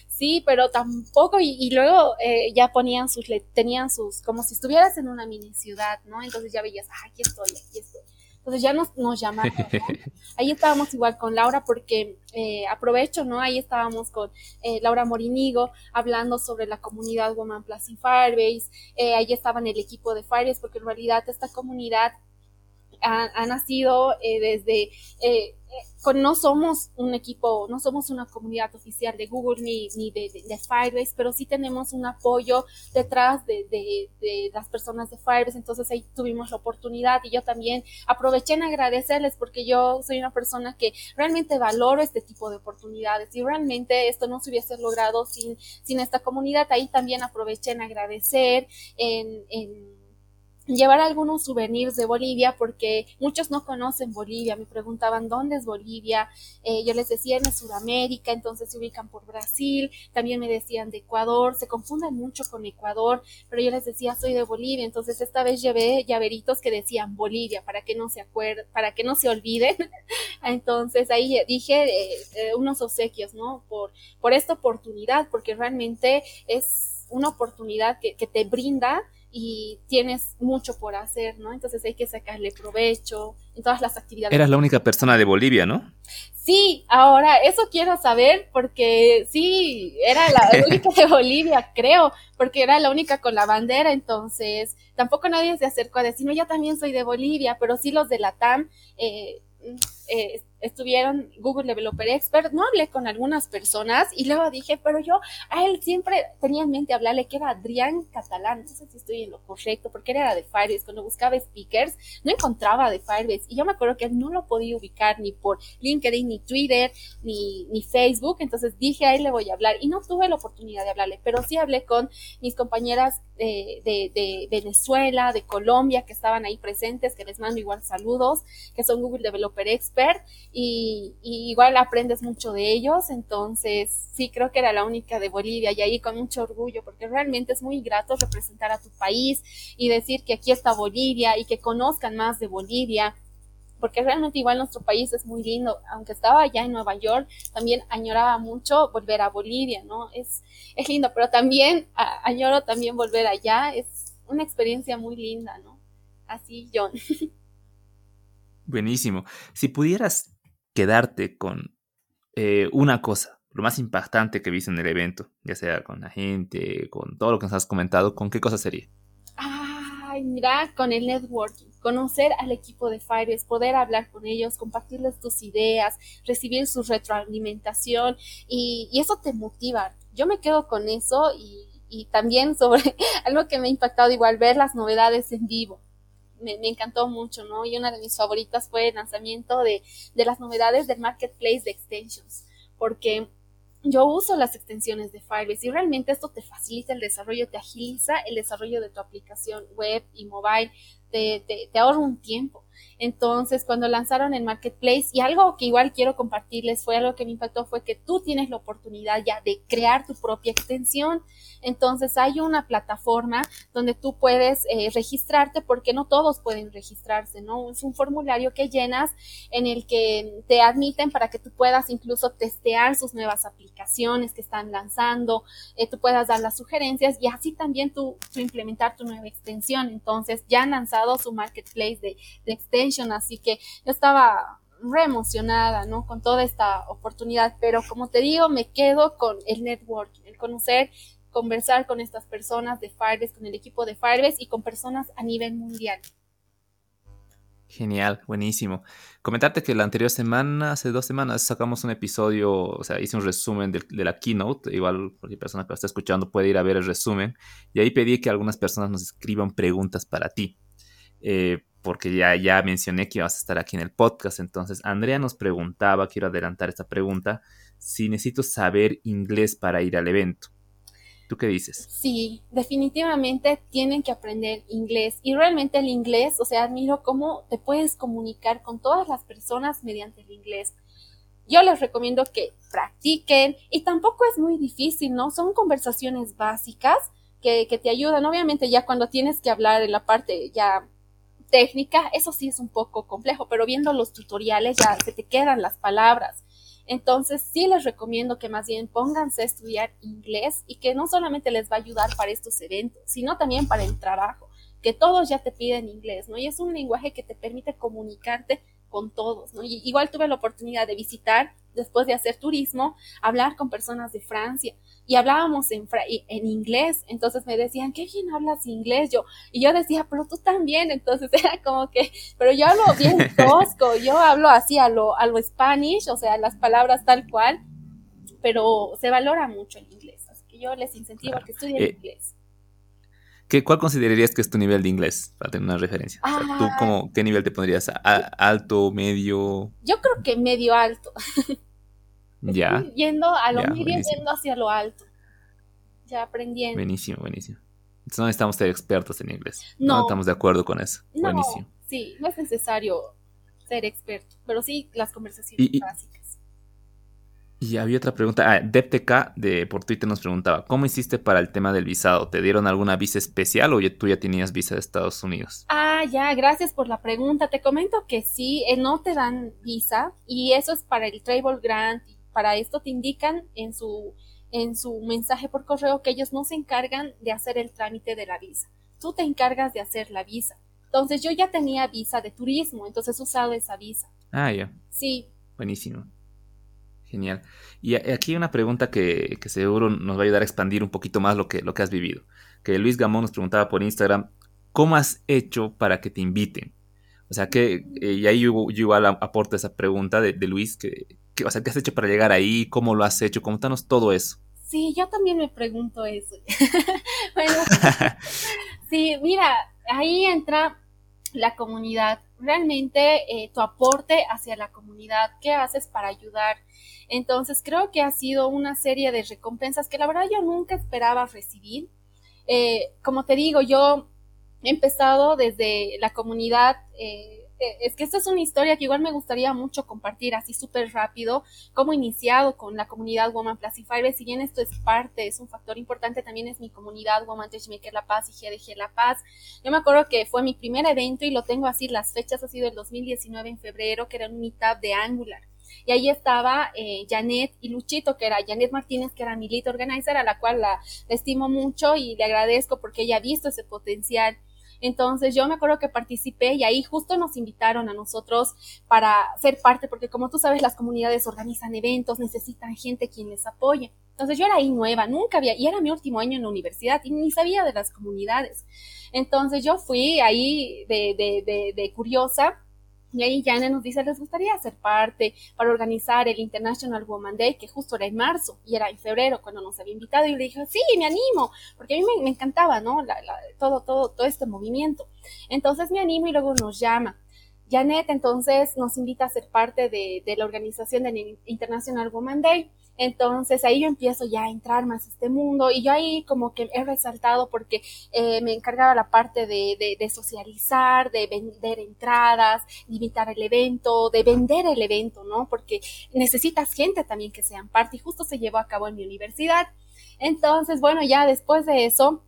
Sí, pero tampoco, y, y luego eh, ya ponían sus, tenían sus, como si estuvieras en una mini ciudad, ¿no? Entonces ya veías, ah, aquí estoy, aquí estoy. Entonces ya nos, nos llamaron. [laughs] Ahí estábamos igual con Laura porque eh, aprovecho, ¿no? Ahí estábamos con eh, Laura Morinigo hablando sobre la comunidad Woman Plus in Firebase. Eh, ahí estaban el equipo de Firebase porque en realidad esta comunidad ha, nacido eh, desde, eh, con, no somos un equipo, no somos una comunidad oficial de Google ni, ni de, de, Firebase, pero sí tenemos un apoyo detrás de, de, las personas de Firebase, entonces ahí tuvimos la oportunidad y yo también aproveché en agradecerles porque yo soy una persona que realmente valoro este tipo de oportunidades y realmente esto no se hubiese logrado sin, sin esta comunidad, ahí también aproveché en agradecer, en, en llevar algunos souvenirs de Bolivia porque muchos no conocen Bolivia, me preguntaban dónde es Bolivia, eh, yo les decía en Sudamérica, entonces se ubican por Brasil, también me decían de Ecuador, se confunden mucho con Ecuador, pero yo les decía soy de Bolivia, entonces esta vez llevé llaveritos que decían Bolivia para que no se acuerden, para que no se olviden, [laughs] entonces ahí dije eh, eh, unos obsequios, ¿no? Por, por esta oportunidad, porque realmente es una oportunidad que, que te brinda y tienes mucho por hacer, ¿no? Entonces hay que sacarle provecho en todas las actividades. Eras la única persona de Bolivia, ¿no? Sí, ahora eso quiero saber porque sí, era la [laughs] única de Bolivia, creo, porque era la única con la bandera, entonces tampoco nadie se acercó a decirme, yo también soy de Bolivia, pero sí los de la TAM eh, eh, estuvieron Google Developer Expert, no hablé con algunas personas y luego dije, pero yo a él siempre tenía en mente hablarle que era Adrián Catalán, no sé si estoy en lo correcto, porque él era de Firebase, cuando buscaba speakers no encontraba de Firebase y yo me acuerdo que él no lo podía ubicar ni por LinkedIn, ni Twitter, ni, ni Facebook, entonces dije a él le voy a hablar y no tuve la oportunidad de hablarle, pero sí hablé con mis compañeras de, de, de Venezuela, de Colombia, que estaban ahí presentes, que les mando igual saludos, que son Google Developer Expert y, igual aprendes mucho de ellos, entonces sí creo que era la única de Bolivia y ahí con mucho orgullo porque realmente es muy grato representar a tu país y decir que aquí está Bolivia y que conozcan más de Bolivia porque realmente igual nuestro país es muy lindo, aunque estaba allá en Nueva York, también añoraba mucho volver a Bolivia, ¿no? Es, es lindo, pero también añoro también volver allá, es una experiencia muy linda, ¿no? Así, John. [laughs] Buenísimo. Si pudieras quedarte con eh, una cosa, lo más impactante que viste en el evento, ya sea con la gente, con todo lo que nos has comentado, ¿con qué cosa sería? Ay, mira, con el networking, conocer al equipo de Fires, poder hablar con ellos, compartirles tus ideas, recibir su retroalimentación y, eso te motiva. Yo me quedo con eso y, también sobre [laughs] algo que me ha impactado igual, ver las novedades en vivo. Me, encantó mucho, ¿no? Y una de mis favoritas fue el lanzamiento de, de las novedades del Marketplace de Extensions, porque yo uso las extensiones de Firebase y realmente esto te facilita el desarrollo, te agiliza el desarrollo de tu aplicación web y mobile, te, te, te ahorra un tiempo. Entonces, cuando lanzaron el marketplace, y algo que igual quiero compartirles fue algo que me impactó, fue que tú tienes la oportunidad ya de crear tu propia extensión. Entonces, hay una plataforma donde tú puedes eh, registrarte, porque no todos pueden registrarse, ¿no? Es un formulario que llenas en el que te admiten para que tú puedas incluso testear sus nuevas aplicaciones que están lanzando, eh, tú puedas dar las sugerencias y así también tú, implementar tu nueva extensión. Entonces, ya han lanzado su marketplace de, de extension, así que yo estaba re emocionada, ¿no? Con toda esta oportunidad, pero como te digo, me quedo con el networking, el conocer, conversar con estas personas de Firebase, con el equipo de Firebase y con personas a nivel mundial. Genial, buenísimo. Comentarte que la anterior semana, hace dos semanas, sacamos un episodio, o sea, hice un resumen de, la keynote. Igual cualquier persona que lo está escuchando puede ir a ver el resumen. Y ahí pedí que algunas personas nos escriban preguntas para ti. Eh, porque ya, ya mencioné que ibas a estar aquí en el podcast. Entonces, Andrea nos preguntaba, quiero adelantar esta pregunta, si necesito saber inglés para ir al evento. ¿Tú qué dices? Sí, definitivamente tienen que aprender inglés. Y realmente el inglés, o sea, admiro cómo te puedes comunicar con todas las personas mediante el inglés. Yo les recomiendo que practiquen y tampoco es muy difícil, ¿no? Son conversaciones básicas que, que te ayudan. Obviamente ya cuando tienes que hablar en la parte ya técnica, eso sí es un poco complejo, pero viendo los tutoriales ya se te quedan las palabras. Entonces sí les recomiendo que más bien pónganse a estudiar inglés y que no solamente les va a ayudar para estos eventos, sino también para el trabajo, que todos ya te piden inglés, ¿no? Y es un lenguaje que te permite comunicarte con todos, ¿no? Y igual tuve la oportunidad de visitar, después de hacer turismo, hablar con personas de Francia, y hablábamos en, en inglés, entonces me decían, qué bien hablas inglés, yo, y yo decía, pero tú también, entonces [laughs] era como que, pero yo hablo bien [laughs] tosco, yo hablo así a lo, a lo Spanish, o sea, las palabras tal cual, pero se valora mucho el inglés, así que yo les incentivo a que estudien eh, inglés. ¿Qué, ¿Cuál considerarías que es tu nivel de inglés? Para tener una referencia. ¿Tú ah. como, qué nivel te pondrías? ¿Alto, medio? Yo creo que medio alto. [laughs] Ya. Yendo a lo medio, yendo hacia lo alto. Ya aprendiendo. Buenísimo, buenísimo. Entonces no necesitamos ser expertos en inglés. No. estamos de acuerdo con eso. buenísimo. Sí, no es necesario ser experto, pero sí las conversaciones básicas. Y había otra pregunta. Ah, DepTK de, por Twitter nos preguntaba, ¿cómo hiciste para el tema del visado? ¿Te dieron alguna visa especial o tú ya tenías visa de Estados Unidos? Ah, ya, gracias por la pregunta. Te comento que sí, eh, no te dan visa y eso es para el Travel Grant para esto te indican en su, en su mensaje por correo que ellos no se encargan de hacer el trámite de la visa. Tú te encargas de hacer la visa. Entonces yo ya tenía visa de turismo, entonces he usado esa visa. Ah, ya. Sí. Buenísimo. Genial. Y aquí una pregunta que, que, seguro nos va a ayudar a expandir un poquito más lo que, lo que has vivido. Que Luis Gamón nos preguntaba por Instagram, ¿cómo has hecho para que te inviten? O sea, que, eh, y ahí yo, igual aporto esa pregunta de, de Luis, que, ¿Qué, o sea, ¿qué has hecho para llegar ahí? ¿Cómo lo has hecho? Contanos todo eso. Sí, yo también me pregunto eso. [laughs] bueno, [laughs] sí, mira, ahí entra la comunidad. Realmente eh, tu aporte hacia la comunidad, ¿qué haces para ayudar? Entonces creo que ha sido una serie de recompensas que la verdad yo nunca esperaba recibir. Eh, como te digo, yo empezado desde la comunidad. Eh, eh, es que esta es una historia que igual me gustaría mucho compartir así súper rápido, cómo iniciado con la comunidad Woman Fire. Si bien esto es parte, es un factor importante, también es mi comunidad Woman Touchmaker La Paz y GDG La Paz. Yo me acuerdo que fue mi primer evento y lo tengo así, las fechas ha sido el 2019 en febrero, que era un meetup de Angular. Y ahí estaba eh, Janet y Luchito, que era Janet Martínez, que era mi lead organizer, a la cual la, estimo mucho y le agradezco porque ella ha visto ese potencial. Entonces yo me acuerdo que participé y ahí justo nos invitaron a nosotros para ser parte, porque como tú sabes, las comunidades organizan eventos, necesitan gente quien les apoye. Entonces yo era ahí nueva, nunca había, y era mi último año en la universidad y ni sabía de las comunidades. Entonces yo fui ahí de, de, de, de curiosa y ahí Jana nos dice, ¿les gustaría ser parte para organizar el International Woman Day, que justo era en marzo y era en febrero cuando nos había invitado? Y le dije, sí, me animo, porque a mí me, encantaba, ¿no? todo, todo, todo este movimiento. Entonces me animo y luego nos llama. Janet entonces nos invita a ser parte de, de la organización del International Woman Day. Entonces ahí yo empiezo ya a entrar más a este mundo y yo ahí como que he resaltado porque eh, me encargaba la parte de, de, socializar, de vender entradas, de invitar el evento, de vender el evento, ¿no? Porque necesitas gente también que sean parte y justo se llevó a cabo en mi universidad. Entonces, bueno, ya después de eso,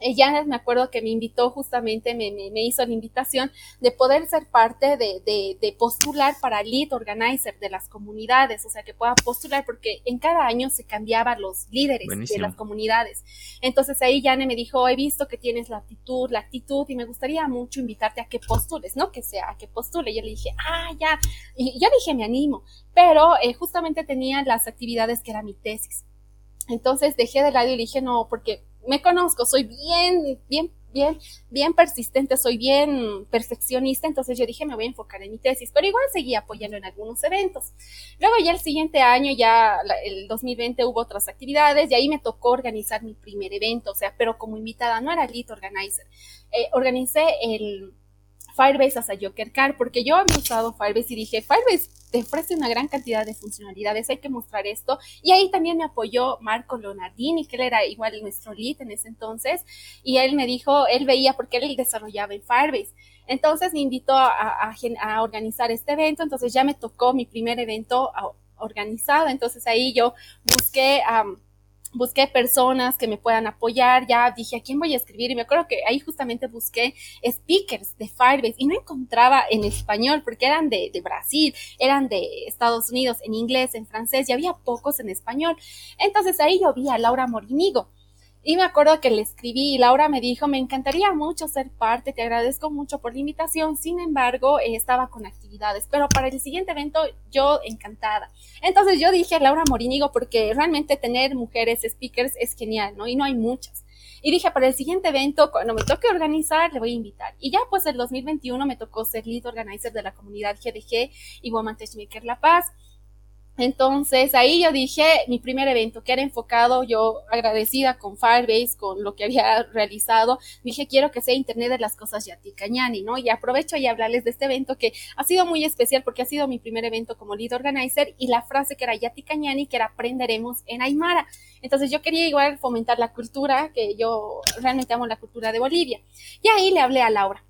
ella me acuerdo que me invitó justamente, me, me, hizo la invitación de poder ser parte de, de, de, postular para lead organizer de las comunidades, o sea, que pueda postular porque en cada año se cambiaban los líderes de las comunidades. Entonces ahí Yane me dijo, he visto que tienes la actitud, la actitud y me gustaría mucho invitarte a que postules, no que sea, a que postule. Y yo le dije, ah, ya. Y yo dije, me animo, pero eh, justamente tenía las actividades que era mi tesis. Entonces dejé de lado y dije, no, porque me conozco, soy bien, bien, bien, bien persistente, soy bien perfeccionista, entonces yo dije, me voy a enfocar en mi tesis, pero igual seguí apoyando en algunos eventos. Luego ya el siguiente año, ya el 2020 hubo otras actividades y ahí me tocó organizar mi primer evento, o sea, pero como invitada, no era lead organizer. Eh, organicé el Firebase a Joker Car, porque yo había usado Firebase y dije, Firebase te ofrece una gran cantidad de funcionalidades, hay que mostrar esto. Y ahí también me apoyó Marco Leonardini, que él era igual nuestro lead en ese entonces, y él me dijo, él veía porque él desarrollaba en Firebase. Entonces me invitó a, organizar este evento, entonces ya me tocó mi primer evento organizado, entonces ahí yo busqué busqué personas que me puedan apoyar, ya dije a quién voy a escribir y me acuerdo que ahí justamente busqué speakers de Firebase y no encontraba en español porque eran de, Brasil, eran de Estados Unidos, en inglés, en francés y había pocos en español. Entonces ahí yo vi a Laura Morinigo y me acuerdo que le escribí y Laura me dijo, me encantaría mucho ser parte, te agradezco mucho por la invitación, sin embargo, eh, estaba con actividades, pero para el siguiente evento yo encantada. Entonces yo dije, Laura Morinigo, porque realmente tener mujeres speakers es genial, ¿no? Y no hay muchas. Y dije, para el siguiente evento, cuando me toque organizar, le voy a invitar. Y ya pues el 2021 me tocó ser lead organizer de la comunidad GDG y Woman Maker La Paz. Entonces ahí yo dije, mi primer evento que era enfocado, yo agradecida con Firebase, con lo que había [laughs] realizado, dije, quiero que sea Internet de las Cosas Yati Cañani, ¿no? Y aprovecho y hablarles de este evento que ha sido muy especial porque ha sido mi primer evento como lead organizer y la frase que era Yati Cañani, que era aprenderemos en Aymara. Entonces yo quería igual fomentar la cultura, que yo realmente amo la cultura de Bolivia. Y ahí le hablé a Laura.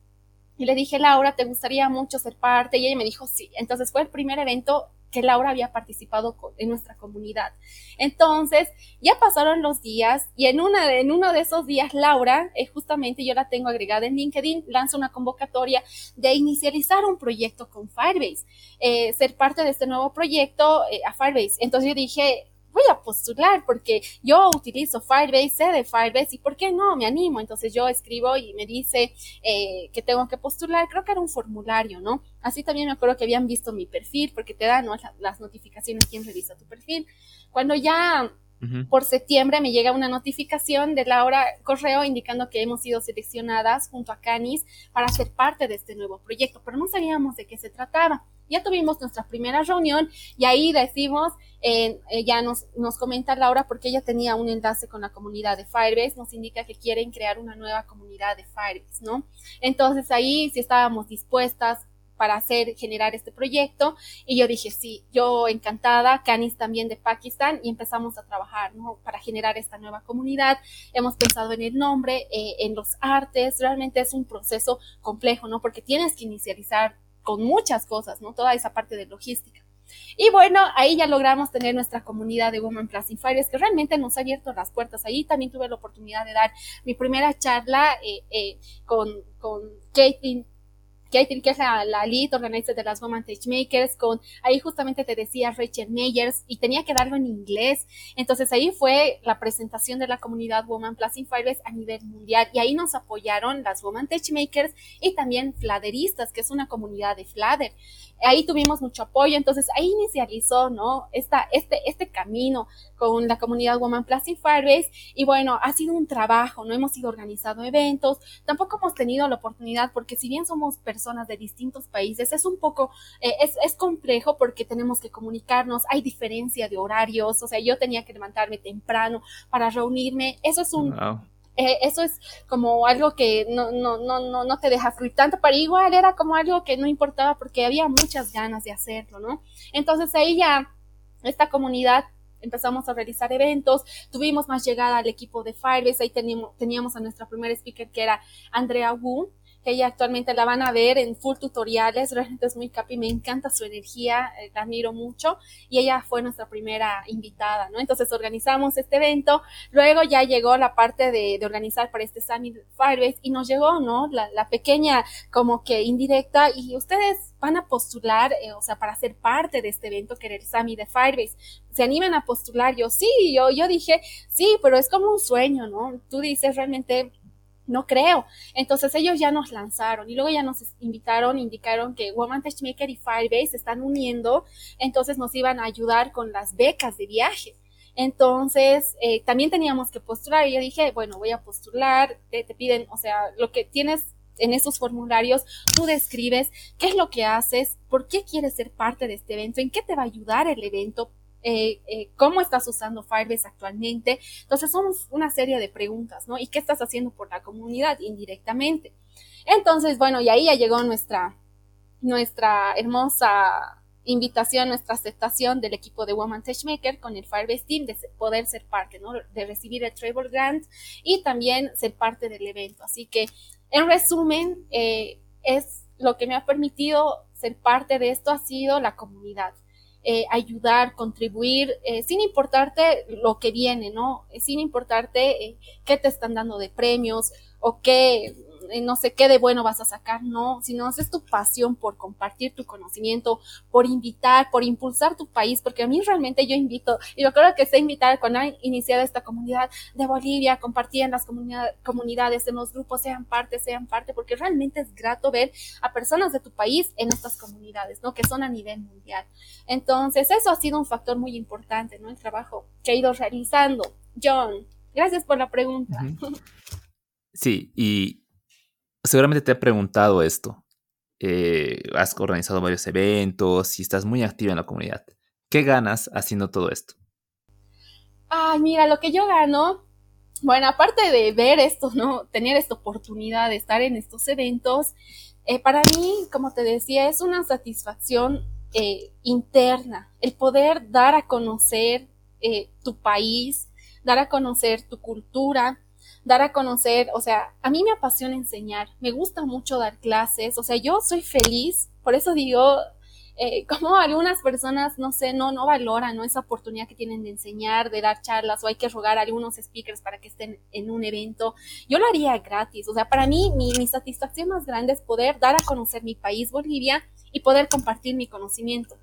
Y le dije, Laura, ¿te gustaría mucho ser parte? Y ella me dijo, sí. Entonces fue el primer evento que Laura había participado en nuestra comunidad. Entonces, ya pasaron los días y en, una, en uno de esos días, Laura, eh, justamente yo la tengo agregada en LinkedIn, lanza una convocatoria de inicializar un proyecto con Firebase, eh, ser parte de este nuevo proyecto eh, a Firebase. Entonces yo dije, voy a postular porque yo utilizo Firebase, sé de Firebase y ¿por qué no? Me animo. Entonces yo escribo y me dice eh, que tengo que postular. Creo que era un formulario, ¿no? Así también me acuerdo que habían visto mi perfil porque te dan las notificaciones quién revisa tu perfil. Cuando ya por septiembre me llega una notificación de Laura Correo indicando que hemos sido seleccionadas junto a Canis para ser parte de este nuevo proyecto, pero no sabíamos de qué se trataba. Ya tuvimos nuestra primera reunión y ahí decimos, eh, ya nos, nos comenta Laura porque ella tenía un enlace con la comunidad de Firebase, nos indica que quieren crear una nueva comunidad de Firebase, ¿no? Entonces ahí si estábamos dispuestas para hacer, generar este proyecto. Y yo dije, sí, yo encantada, Canis también de Pakistán, y empezamos a trabajar, ¿no? Para generar esta nueva comunidad. Hemos pensado en el nombre, eh, en los artes, realmente es un proceso complejo, ¿no? Porque tienes que inicializar con muchas cosas, ¿no? Toda esa parte de logística. Y bueno, ahí ya logramos tener nuestra comunidad de Women Plus Fires, que realmente nos ha abierto las puertas. Ahí también tuve la oportunidad de dar mi primera charla eh, eh, con, con Caitlin Caitlin, que es la, lead organizer de las Women Makers, con ahí justamente te decía Rachel Meyers, y tenía que darlo en inglés. Entonces ahí fue la presentación de la comunidad Woman Plus Fires a nivel mundial, y ahí nos apoyaron las Woman Makers y también Fladeristas, que es una comunidad de Flader ahí tuvimos mucho apoyo, entonces ahí inicializó, ¿no? Esta, este, este camino con la comunidad Woman Plastic Firebase. Y bueno, ha sido un trabajo, no hemos ido organizando eventos, tampoco hemos tenido la oportunidad porque si bien somos personas de distintos países, es un poco, eh, es, es complejo porque tenemos que comunicarnos, hay diferencia de horarios, o sea, yo tenía que levantarme temprano para reunirme, eso es un... Eh, eso es como algo que no, no, no, no, no te deja fluir tanto, pero igual era como algo que no importaba porque había muchas ganas de hacerlo, ¿no? Entonces ahí ya esta comunidad empezamos a realizar eventos, tuvimos más llegada al equipo de Firebase, ahí teníamos, teníamos a nuestra primera speaker que era Andrea Wu, que ella actualmente la van a ver en full tutoriales, realmente es muy capi, me encanta su energía, eh, la admiro mucho y ella fue nuestra primera invitada, ¿no? Entonces organizamos este evento, luego ya llegó la parte de, organizar para este Summit Firebase y nos llegó, ¿no? La, pequeña como que indirecta y ustedes van a postular, eh, o sea, para ser parte de este evento que era el Summit de Firebase. Se animan a postular, yo sí, yo, yo dije, sí, pero es como un sueño, ¿no? Tú dices realmente no creo. Entonces ellos ya nos lanzaron y luego ya nos invitaron, indicaron que Woman Maker y Firebase se están uniendo, entonces nos iban a ayudar con las becas de viaje. Entonces, eh, también teníamos que postular y yo dije, bueno, voy a postular, te, te piden, o sea, lo que tienes en esos formularios, tú describes qué es lo que haces, por qué quieres ser parte de este evento, en qué te va a ayudar el evento, eh, eh, cómo estás usando Firebase actualmente. Entonces son una serie de preguntas, ¿no? ¿Y qué estás haciendo por la comunidad indirectamente? Entonces, bueno, y ahí ya llegó nuestra, nuestra hermosa invitación, nuestra aceptación del equipo de Woman Maker con el Firebase Team de poder ser parte, ¿no? De recibir el Trevor Grant y también ser parte del evento. Así que, en resumen, eh, es lo que me ha permitido ser parte de esto ha sido la comunidad. Eh, ayudar, contribuir, eh, sin importarte lo que viene, ¿no? Sin importarte qué te están dando de premios o qué no sé qué de bueno vas a sacar, no, sino es tu pasión por compartir tu conocimiento, por invitar, por impulsar tu país, porque a mí realmente yo invito, y yo creo que sé invitar cuando ha iniciado esta comunidad de Bolivia, compartir en las comunidades, en los grupos, sean parte, sean parte, porque realmente es grato ver a personas de tu país en estas comunidades, ¿no? Que son a nivel mundial. Entonces, eso ha sido un factor muy importante, ¿no? El trabajo que he ido realizando. John, gracias por la pregunta. Sí, y seguramente te he preguntado esto. Eh, has organizado varios eventos y estás muy activa en la comunidad. ¿Qué ganas haciendo todo esto? Ay, mira, lo que yo gano, bueno, aparte de ver esto, ¿no? Tener esta oportunidad de estar en estos eventos, eh, para mí, como te decía, es una satisfacción eh, interna, el poder dar a conocer tu país, dar a conocer tu cultura, dar a conocer, o sea, a mí me apasiona enseñar, me gusta mucho dar clases, o sea, yo soy feliz, por eso digo, eh, [laughs] como algunas personas, no sé, no, no valoran ¿no? esa oportunidad que tienen de enseñar, de dar charlas, o hay que rogar a algunos speakers para que estén en un evento. Yo lo haría gratis, o sea, para mí mi, mi satisfacción más grande es poder dar a conocer mi país, Bolivia, y poder compartir mi conocimiento.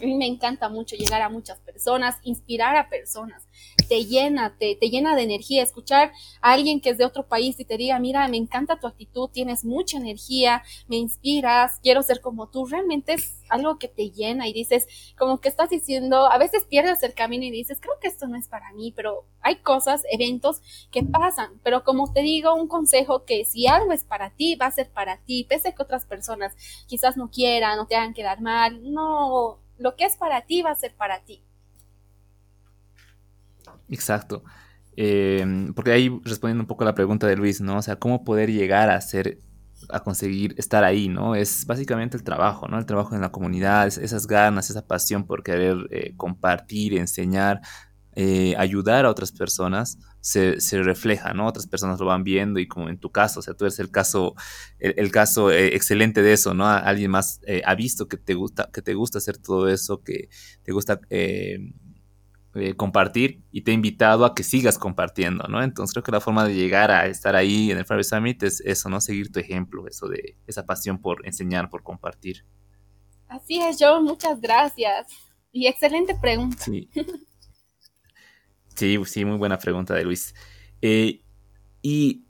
A mí me encanta mucho llegar a muchas personas, inspirar a personas. Te llena, te, te, llena de energía. Escuchar a alguien que es de otro país y te diga, mira, me encanta tu actitud, tienes mucha energía, me inspiras, quiero ser como tú. Realmente es algo que te llena y dices, como que estás diciendo, a veces pierdes el camino y dices, creo que esto no es para mí, pero hay cosas, eventos que pasan. Pero como te digo, un consejo que si algo es para ti, va a ser para ti, pese a que otras personas quizás no quieran o te hagan quedar mal. No, lo que es para ti va a ser para ti. Exacto. Eh, porque ahí respondiendo un poco a la pregunta de Luis, ¿no? O sea, ¿cómo poder llegar a ser, a conseguir estar ahí, ¿no? Es básicamente el trabajo, ¿no? El trabajo en la comunidad, esas ganas, esa pasión por querer eh, compartir, enseñar, eh, ayudar a otras personas, se, refleja, ¿no? Otras personas lo van viendo y como en tu caso, o sea, tú eres el caso, el, caso eh, excelente de eso, ¿no? Alguien más eh, ha visto que te gusta, que te gusta hacer todo eso, que te gusta compartir y te ha invitado a que sigas compartiendo, ¿no? Entonces creo que la forma de llegar a estar ahí en el Fire Summit es eso, ¿no? Seguir tu ejemplo, eso de esa pasión por enseñar, por compartir. Así es, Joe, muchas gracias. Y excelente pregunta. Sí. [laughs] Sí, sí, muy buena pregunta de Luis. Eh, y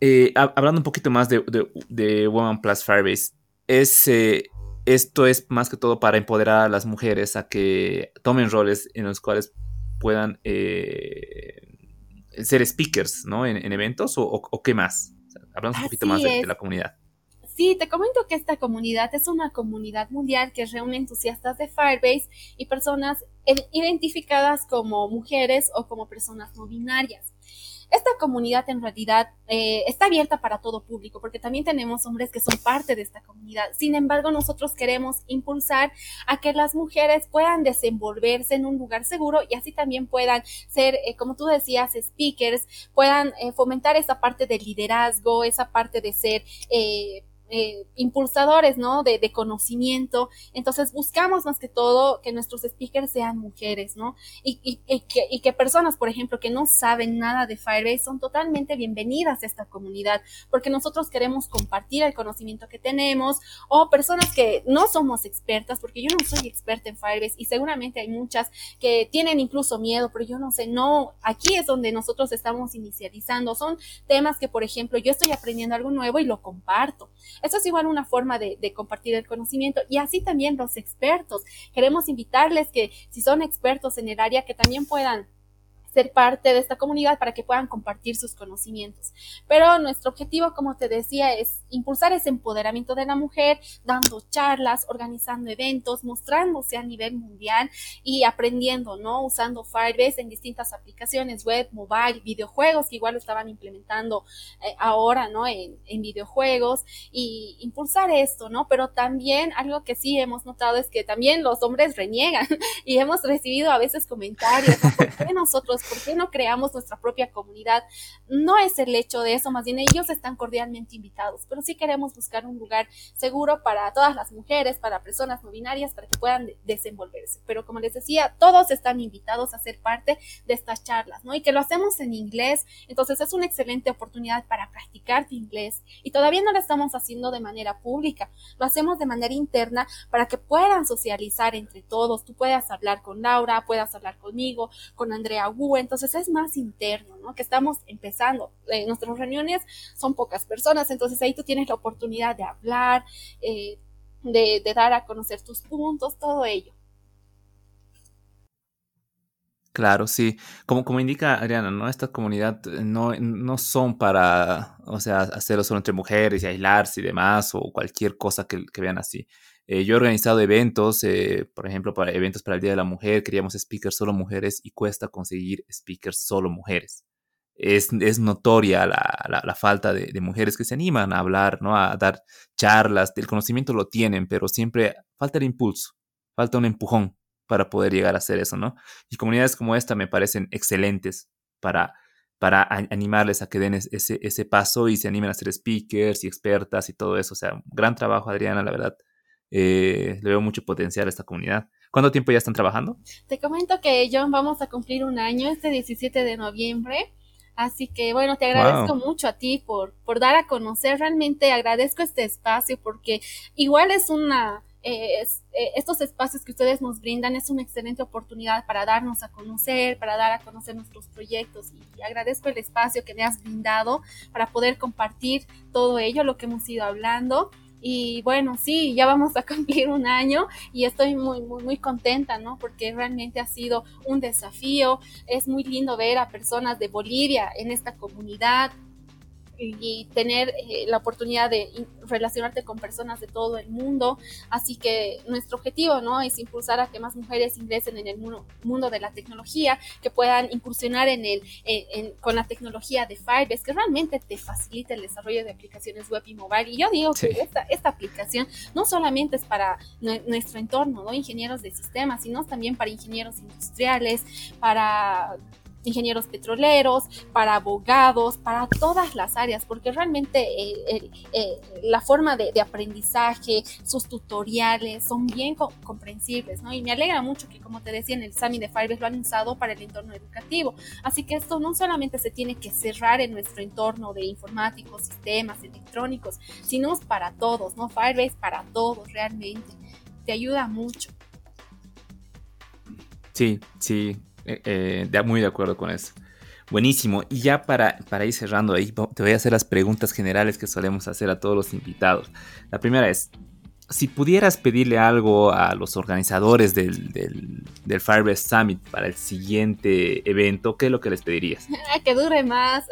eh, hablando un poquito más de, de, Woman Plus Firebase, es, eh, esto es más que todo para empoderar a las mujeres a que tomen roles en los cuales puedan ser speakers, ¿no? En, eventos o, qué más. hablamos un poquito más de, la comunidad. Sí, te comento que esta comunidad es una comunidad mundial que reúne entusiastas de Firebase y personas identificadas como mujeres o como personas no binarias. Esta comunidad en realidad eh, está abierta para todo público porque también tenemos hombres que son parte de esta comunidad. Sin embargo, nosotros queremos impulsar a que las mujeres puedan desenvolverse en un lugar seguro y así también puedan ser, eh, como tú decías, speakers, puedan eh, fomentar esa parte de liderazgo, esa parte de ser eh, impulsadores, ¿no? De, conocimiento. Entonces buscamos más que todo que nuestros speakers sean mujeres, ¿no? Y, que, personas, por ejemplo, que no saben nada de Firebase son totalmente bienvenidas a esta comunidad, porque nosotros queremos compartir el conocimiento que tenemos o personas que no somos expertas, porque yo no soy experta en Firebase y seguramente hay muchas que tienen incluso miedo, pero yo no sé, no, aquí es donde nosotros estamos inicializando. Son temas que, por ejemplo, yo estoy aprendiendo algo nuevo y lo comparto. Eso es igual una forma de, compartir el conocimiento y así también los expertos. Queremos invitarles que si son expertos en el área, que también puedan ser parte de esta comunidad para que puedan compartir sus conocimientos. Pero nuestro objetivo, como te decía, es impulsar ese empoderamiento de la mujer, dando charlas, organizando eventos, mostrándose a nivel mundial y aprendiendo, ¿no? Usando Firebase en distintas aplicaciones web, mobile, videojuegos, que igual lo estaban implementando eh, ahora, ¿no? En, videojuegos y impulsar esto, ¿no? Pero también algo que sí hemos notado es que también los hombres reniegan [laughs] y hemos recibido a veces comentarios, ¿Por qué nosotros ¿por qué no creamos nuestra propia comunidad? No es el hecho de eso, más bien ellos están cordialmente invitados, pero sí queremos buscar un lugar seguro para todas las mujeres, para personas no binarias, para que puedan desenvolverse. Pero como les decía, todos están invitados a ser parte de estas charlas, ¿no? Y que lo hacemos en inglés, entonces es una excelente oportunidad para practicar tu inglés. Y todavía no lo estamos haciendo de manera pública, lo hacemos de manera interna para que puedan socializar entre todos. Tú puedas hablar con Laura, puedas hablar conmigo, con Andrea Wu, entonces es más interno, ¿no? Que estamos empezando. En nuestras reuniones son pocas personas, entonces ahí tú tienes la oportunidad de hablar, eh, de, dar a conocer tus puntos, todo ello. Claro, sí. Como, como indica Ariana, ¿no? Esta comunidad no, no son para, o sea, hacerlo solo entre mujeres y aislarse y demás, o cualquier cosa que, que vean así. Eh, yo he organizado eventos, eh, por ejemplo, para eventos para el Día de la Mujer, queríamos speakers solo mujeres y cuesta conseguir speakers solo mujeres. Es, es notoria la, la, falta de, de, mujeres que se animan a hablar, ¿no? a dar charlas, el conocimiento lo tienen, pero siempre falta el impulso, falta un empujón para poder llegar a hacer eso, ¿no? Y comunidades como esta me parecen excelentes para, para animarles a que den ese, ese paso y se animen a ser speakers y expertas y todo eso. O sea, gran trabajo, Adriana, la verdad. Eh, le veo mucho potencial a esta comunidad. ¿Cuánto tiempo ya están trabajando? Te comento que John vamos a cumplir un año este 17 de noviembre. Así que bueno, te agradezco mucho a ti por, por dar a conocer. Realmente agradezco este espacio porque igual es una, eh, eh, estos espacios que ustedes nos brindan es una excelente oportunidad para darnos a conocer, para dar a conocer nuestros proyectos y agradezco el espacio que me has brindado para poder compartir todo ello, lo que hemos ido hablando. Y bueno, sí, ya vamos a [laughs] cumplir un año y estoy muy, muy, muy contenta, ¿no? Porque realmente ha sido un desafío. Es muy lindo ver a personas de Bolivia en esta comunidad, y tener eh, la oportunidad de relacionarte con personas de todo el mundo. Así que nuestro objetivo ¿no? es impulsar a que más mujeres ingresen en el mundo, mundo de la tecnología, que puedan incursionar en el, con la tecnología de Firebase, que realmente te facilita el desarrollo de aplicaciones web y mobile. Y yo digo que esta, esta aplicación no solamente es para nuestro entorno, ¿no? ingenieros de sistemas, sino también para ingenieros industriales, para ingenieros petroleros, para abogados, para todas las áreas, porque realmente eh, eh, la forma de, aprendizaje, sus tutoriales son bien comprensibles, ¿no? Y me alegra mucho que, como te decía, en el SAMI de Firebase lo han usado para el entorno educativo. Así que esto no solamente se tiene que cerrar en nuestro entorno de informáticos, sistemas, electrónicos, sino para todos, ¿no? Firebase para todos, realmente. Te ayuda mucho. Sí, sí, eh, eh muy de acuerdo con eso. Buenísimo. Y ya para, para ir cerrando te voy a hacer las preguntas generales que solemos hacer a todos los invitados. La primera es, si pudieras pedirle algo a los organizadores del, del, del Firebase Summit para el siguiente evento, ¿qué es lo que les pedirías? [laughs] que dure más.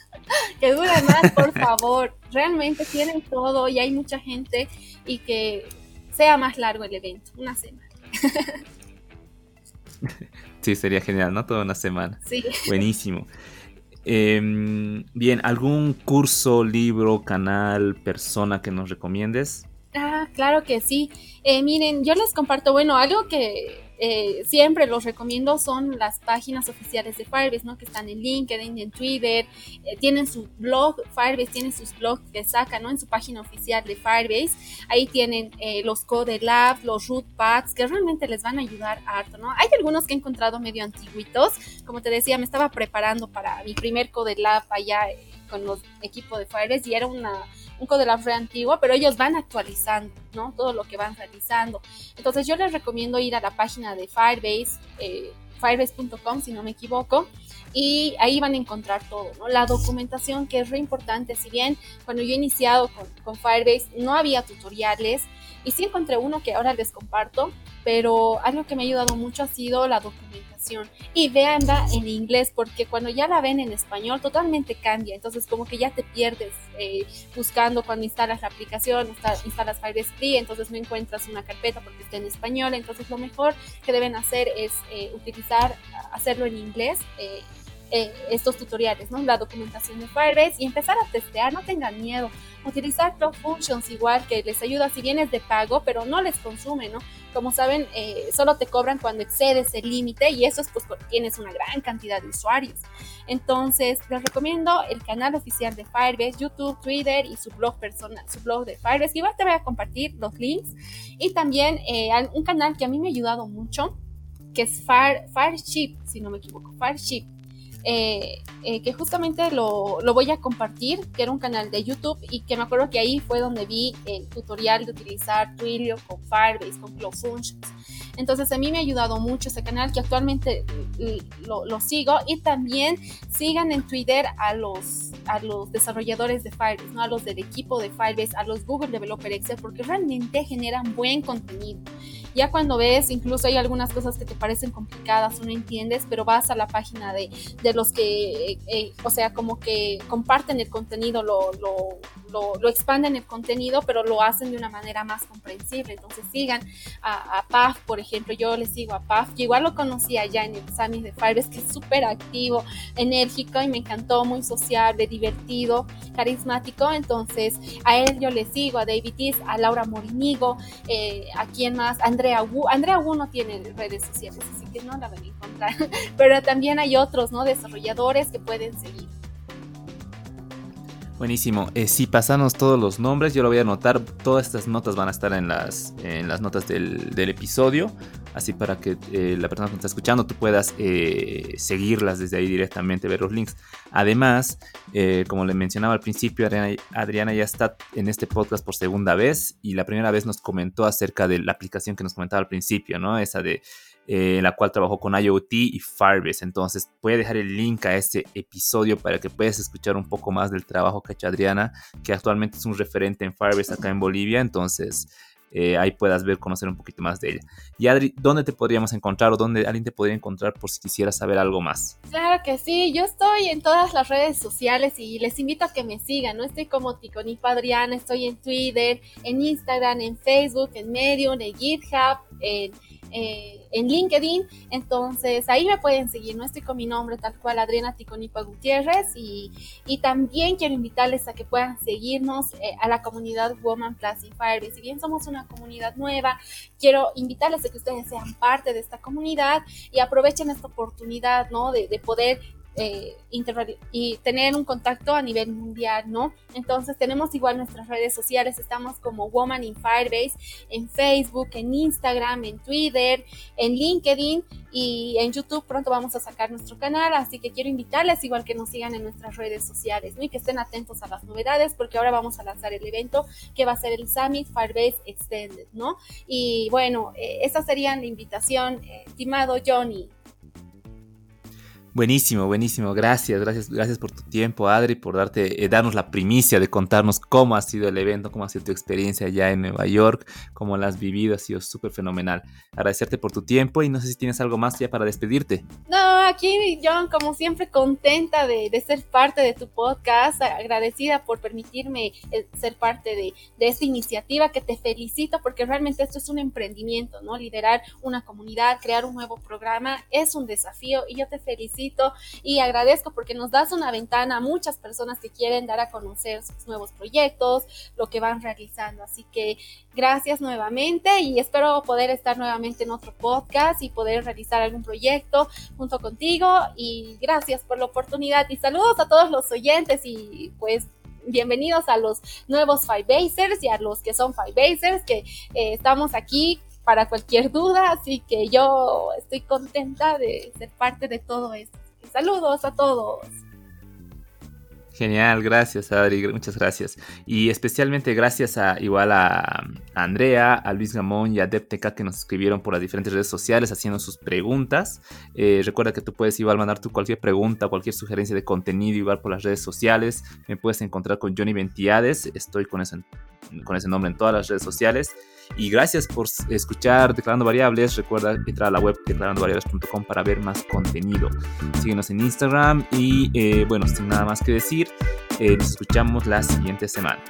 [laughs] que dure más, por favor. Realmente tienen todo y hay mucha gente y que sea más largo el evento, una semana. [laughs] Sí, sería genial, ¿no? Toda una semana. Sí. [laughs] Buenísimo. Em, bien, ¿algún curso, libro, canal, persona que nos recomiendes? Ah, claro que sí. Eh, miren, yo les comparto, bueno, algo que eh, siempre los recomiendo son las páginas oficiales de Firebase, ¿no? Que están en LinkedIn, en Twitter, eh, tienen su blog, Firebase tiene sus blogs que sacan, ¿no? En su página oficial de Firebase, ahí tienen eh, los Code Labs, los Root Paths, que realmente les van a ayudar harto, ¿no? Hay algunos que he encontrado medio antiguitos, como te decía, me estaba preparando para mi primer Code Lab allá con los equipos de Firebase y era una un Codelab re antiguo, pero ellos van actualizando, ¿no? Todo lo que van realizando. Entonces yo les recomiendo ir a la página de Firebase, eh, firebase.com si no me equivoco, y ahí van a encontrar todo, ¿no? La documentación que es re importante, si bien cuando yo he iniciado con, con Firebase no había tutoriales, y sí encontré uno que ahora les comparto, pero algo que me ha ayudado mucho ha sido la documentación. Y véanla en inglés, porque cuando ya la ven en español, totalmente cambia. Entonces, como que ya te pierdes eh, buscando cuando instalas la aplicación, instalas Firebase Free, entonces no encuentras una carpeta porque está en español. Entonces, lo mejor que deben hacer es eh, utilizar, hacerlo en inglés. Eh, estos tutoriales, ¿no? La documentación de Firebase y empezar a testear, no tengan miedo. Utilizar Cloud Functions igual que les ayuda si bien es de pago, pero no les consume, ¿no? Como saben, eh, solo te cobran cuando excedes el límite y eso es pues porque tienes una gran cantidad de usuarios. Entonces, les recomiendo el canal oficial de Firebase, YouTube, Twitter y su blog personal, su blog de Firebase. Igual te voy a compartir los links y también eh, un canal que a mí me ha ayudado mucho, que es Fire, Fireship, si no me equivoco, Fireship eh, eh, que justamente lo, lo, voy a compartir, que era un canal de YouTube y que me acuerdo que ahí fue donde vi el tutorial de utilizar Twilio con Firebase, con Cloud Functions. Entonces a mí me ha ayudado mucho ese canal que actualmente lo, lo, sigo y también sigan en Twitter a los, a los desarrolladores de Firebase, ¿no? a los del equipo de Firebase, a los Google Developer Excel, porque realmente generan buen contenido. Ya cuando ves, incluso hay algunas cosas que te parecen complicadas o no entiendes, pero vas a la página de, de los que, eh, o sea, como que comparten el contenido, lo, lo, lo, expanden el contenido, pero lo hacen de una manera más comprensible. Entonces sigan a, a PAF, por ejemplo, yo les sigo a PAF, que igual lo conocí allá en el Summit de Firebase, que es súper activo, enérgico y me encantó, muy sociable, divertido, carismático. Entonces a él yo le sigo, a David Is, a Laura Morinigo, eh, a quién más, Andrea Wu. No tiene redes sociales, así que no la van a encontrar, [laughs] pero también hay otros, ¿no? Desarrolladores que pueden seguir. Buenísimo. Eh, si pasamos todos los nombres, yo lo voy a anotar. Todas estas notas van a estar en las, en las notas del, episodio. Así para que eh, la persona que está escuchando tú puedas eh, seguirlas desde ahí directamente, ver los links. Además, como le mencionaba al principio, Adriana, Adriana, ya está en este podcast por segunda vez. Y la primera vez nos comentó acerca de la aplicación que nos comentaba al principio, ¿no? Esa de eh, en la cual trabajó con IoT y Firebase. Entonces, voy a dejar el link a este episodio para que puedas escuchar un poco más del trabajo que ha hecho Adriana, que actualmente es un referente en Firebase acá en Bolivia. Entonces, eh, ahí puedas ver, conocer un poquito más de ella. Y Adri, ¿dónde te podríamos encontrar o dónde alguien te podría encontrar por si quisieras saber algo más? Claro que sí, yo estoy en todas las redes sociales y les invito a que me sigan, ¿no? Estoy como Ticonipa Adriana, estoy en Twitter, en Instagram, en Facebook, en Medium, en GitHub, en eh, en LinkedIn. Entonces ahí me pueden seguir, no estoy con mi nombre tal cual, Adriana Ticonipa Gutiérrez. Y, y también quiero invitarles a que puedan seguirnos eh, a la comunidad Woman Plus Fire. Si bien somos una comunidad nueva, quiero invitarles a que ustedes sean parte de esta comunidad y aprovechen esta oportunidad, ¿no? De poder eh, y tener un contacto a nivel mundial, ¿no? Entonces tenemos igual nuestras redes sociales, estamos como Woman in Firebase en Facebook, en Instagram, en Twitter, en LinkedIn y en YouTube pronto vamos a sacar nuestro canal, así que quiero invitarles igual que nos sigan en nuestras redes sociales, ¿no? Y que estén atentos a las novedades porque ahora vamos a lanzar el evento que va a ser el Summit Firebase Extended, ¿no? Y bueno, eh, esa sería la invitación, eh, estimado Johnny. Buenísimo, buenísimo. Gracias, gracias, gracias por tu tiempo, Adri, por darte, eh, darnos la primicia de contarnos cómo ha sido el evento, cómo ha sido tu experiencia allá en Nueva York, cómo la has vivido, ha sido súper fenomenal. Agradecerte por tu tiempo y no sé si tienes algo más ya para despedirte. No, aquí, John, como siempre, contenta de, ser parte de tu podcast, agradecida por permitirme eh, ser parte de, de esta iniciativa, que te felicito porque realmente esto es un emprendimiento, ¿no? Liderar una comunidad, crear un nuevo programa es un desafío y yo te felicito y agradezco porque nos das una ventana a muchas personas que quieren dar a conocer sus nuevos proyectos, lo que van realizando. Así que gracias nuevamente y espero poder estar nuevamente en otro podcast y poder realizar algún proyecto junto contigo y gracias por la oportunidad y saludos a todos los oyentes y pues bienvenidos a los nuevos Five Basers y a los que son Five Basers que eh, estamos aquí para cualquier duda, así que yo estoy contenta de ser parte de todo esto. Saludos a todos. Genial, gracias Adri, muchas gracias. Y especialmente gracias a igual a, Andrea, a Luis Gamón y a Depteca que nos escribieron por las diferentes redes sociales haciendo sus preguntas. Eh, recuerda que tú puedes igual mandar tu cualquier pregunta, cualquier sugerencia de contenido igual por las redes sociales. Me puedes encontrar con Johnny Ventiades, estoy con ese, con ese nombre en todas las redes sociales. Y gracias por escuchar Declarando Variables. Recuerda entrar a la web declarandovariables.com para ver más contenido. Síguenos en Instagram y eh, bueno, sin nada más que decir, eh, nos escuchamos la siguiente semana.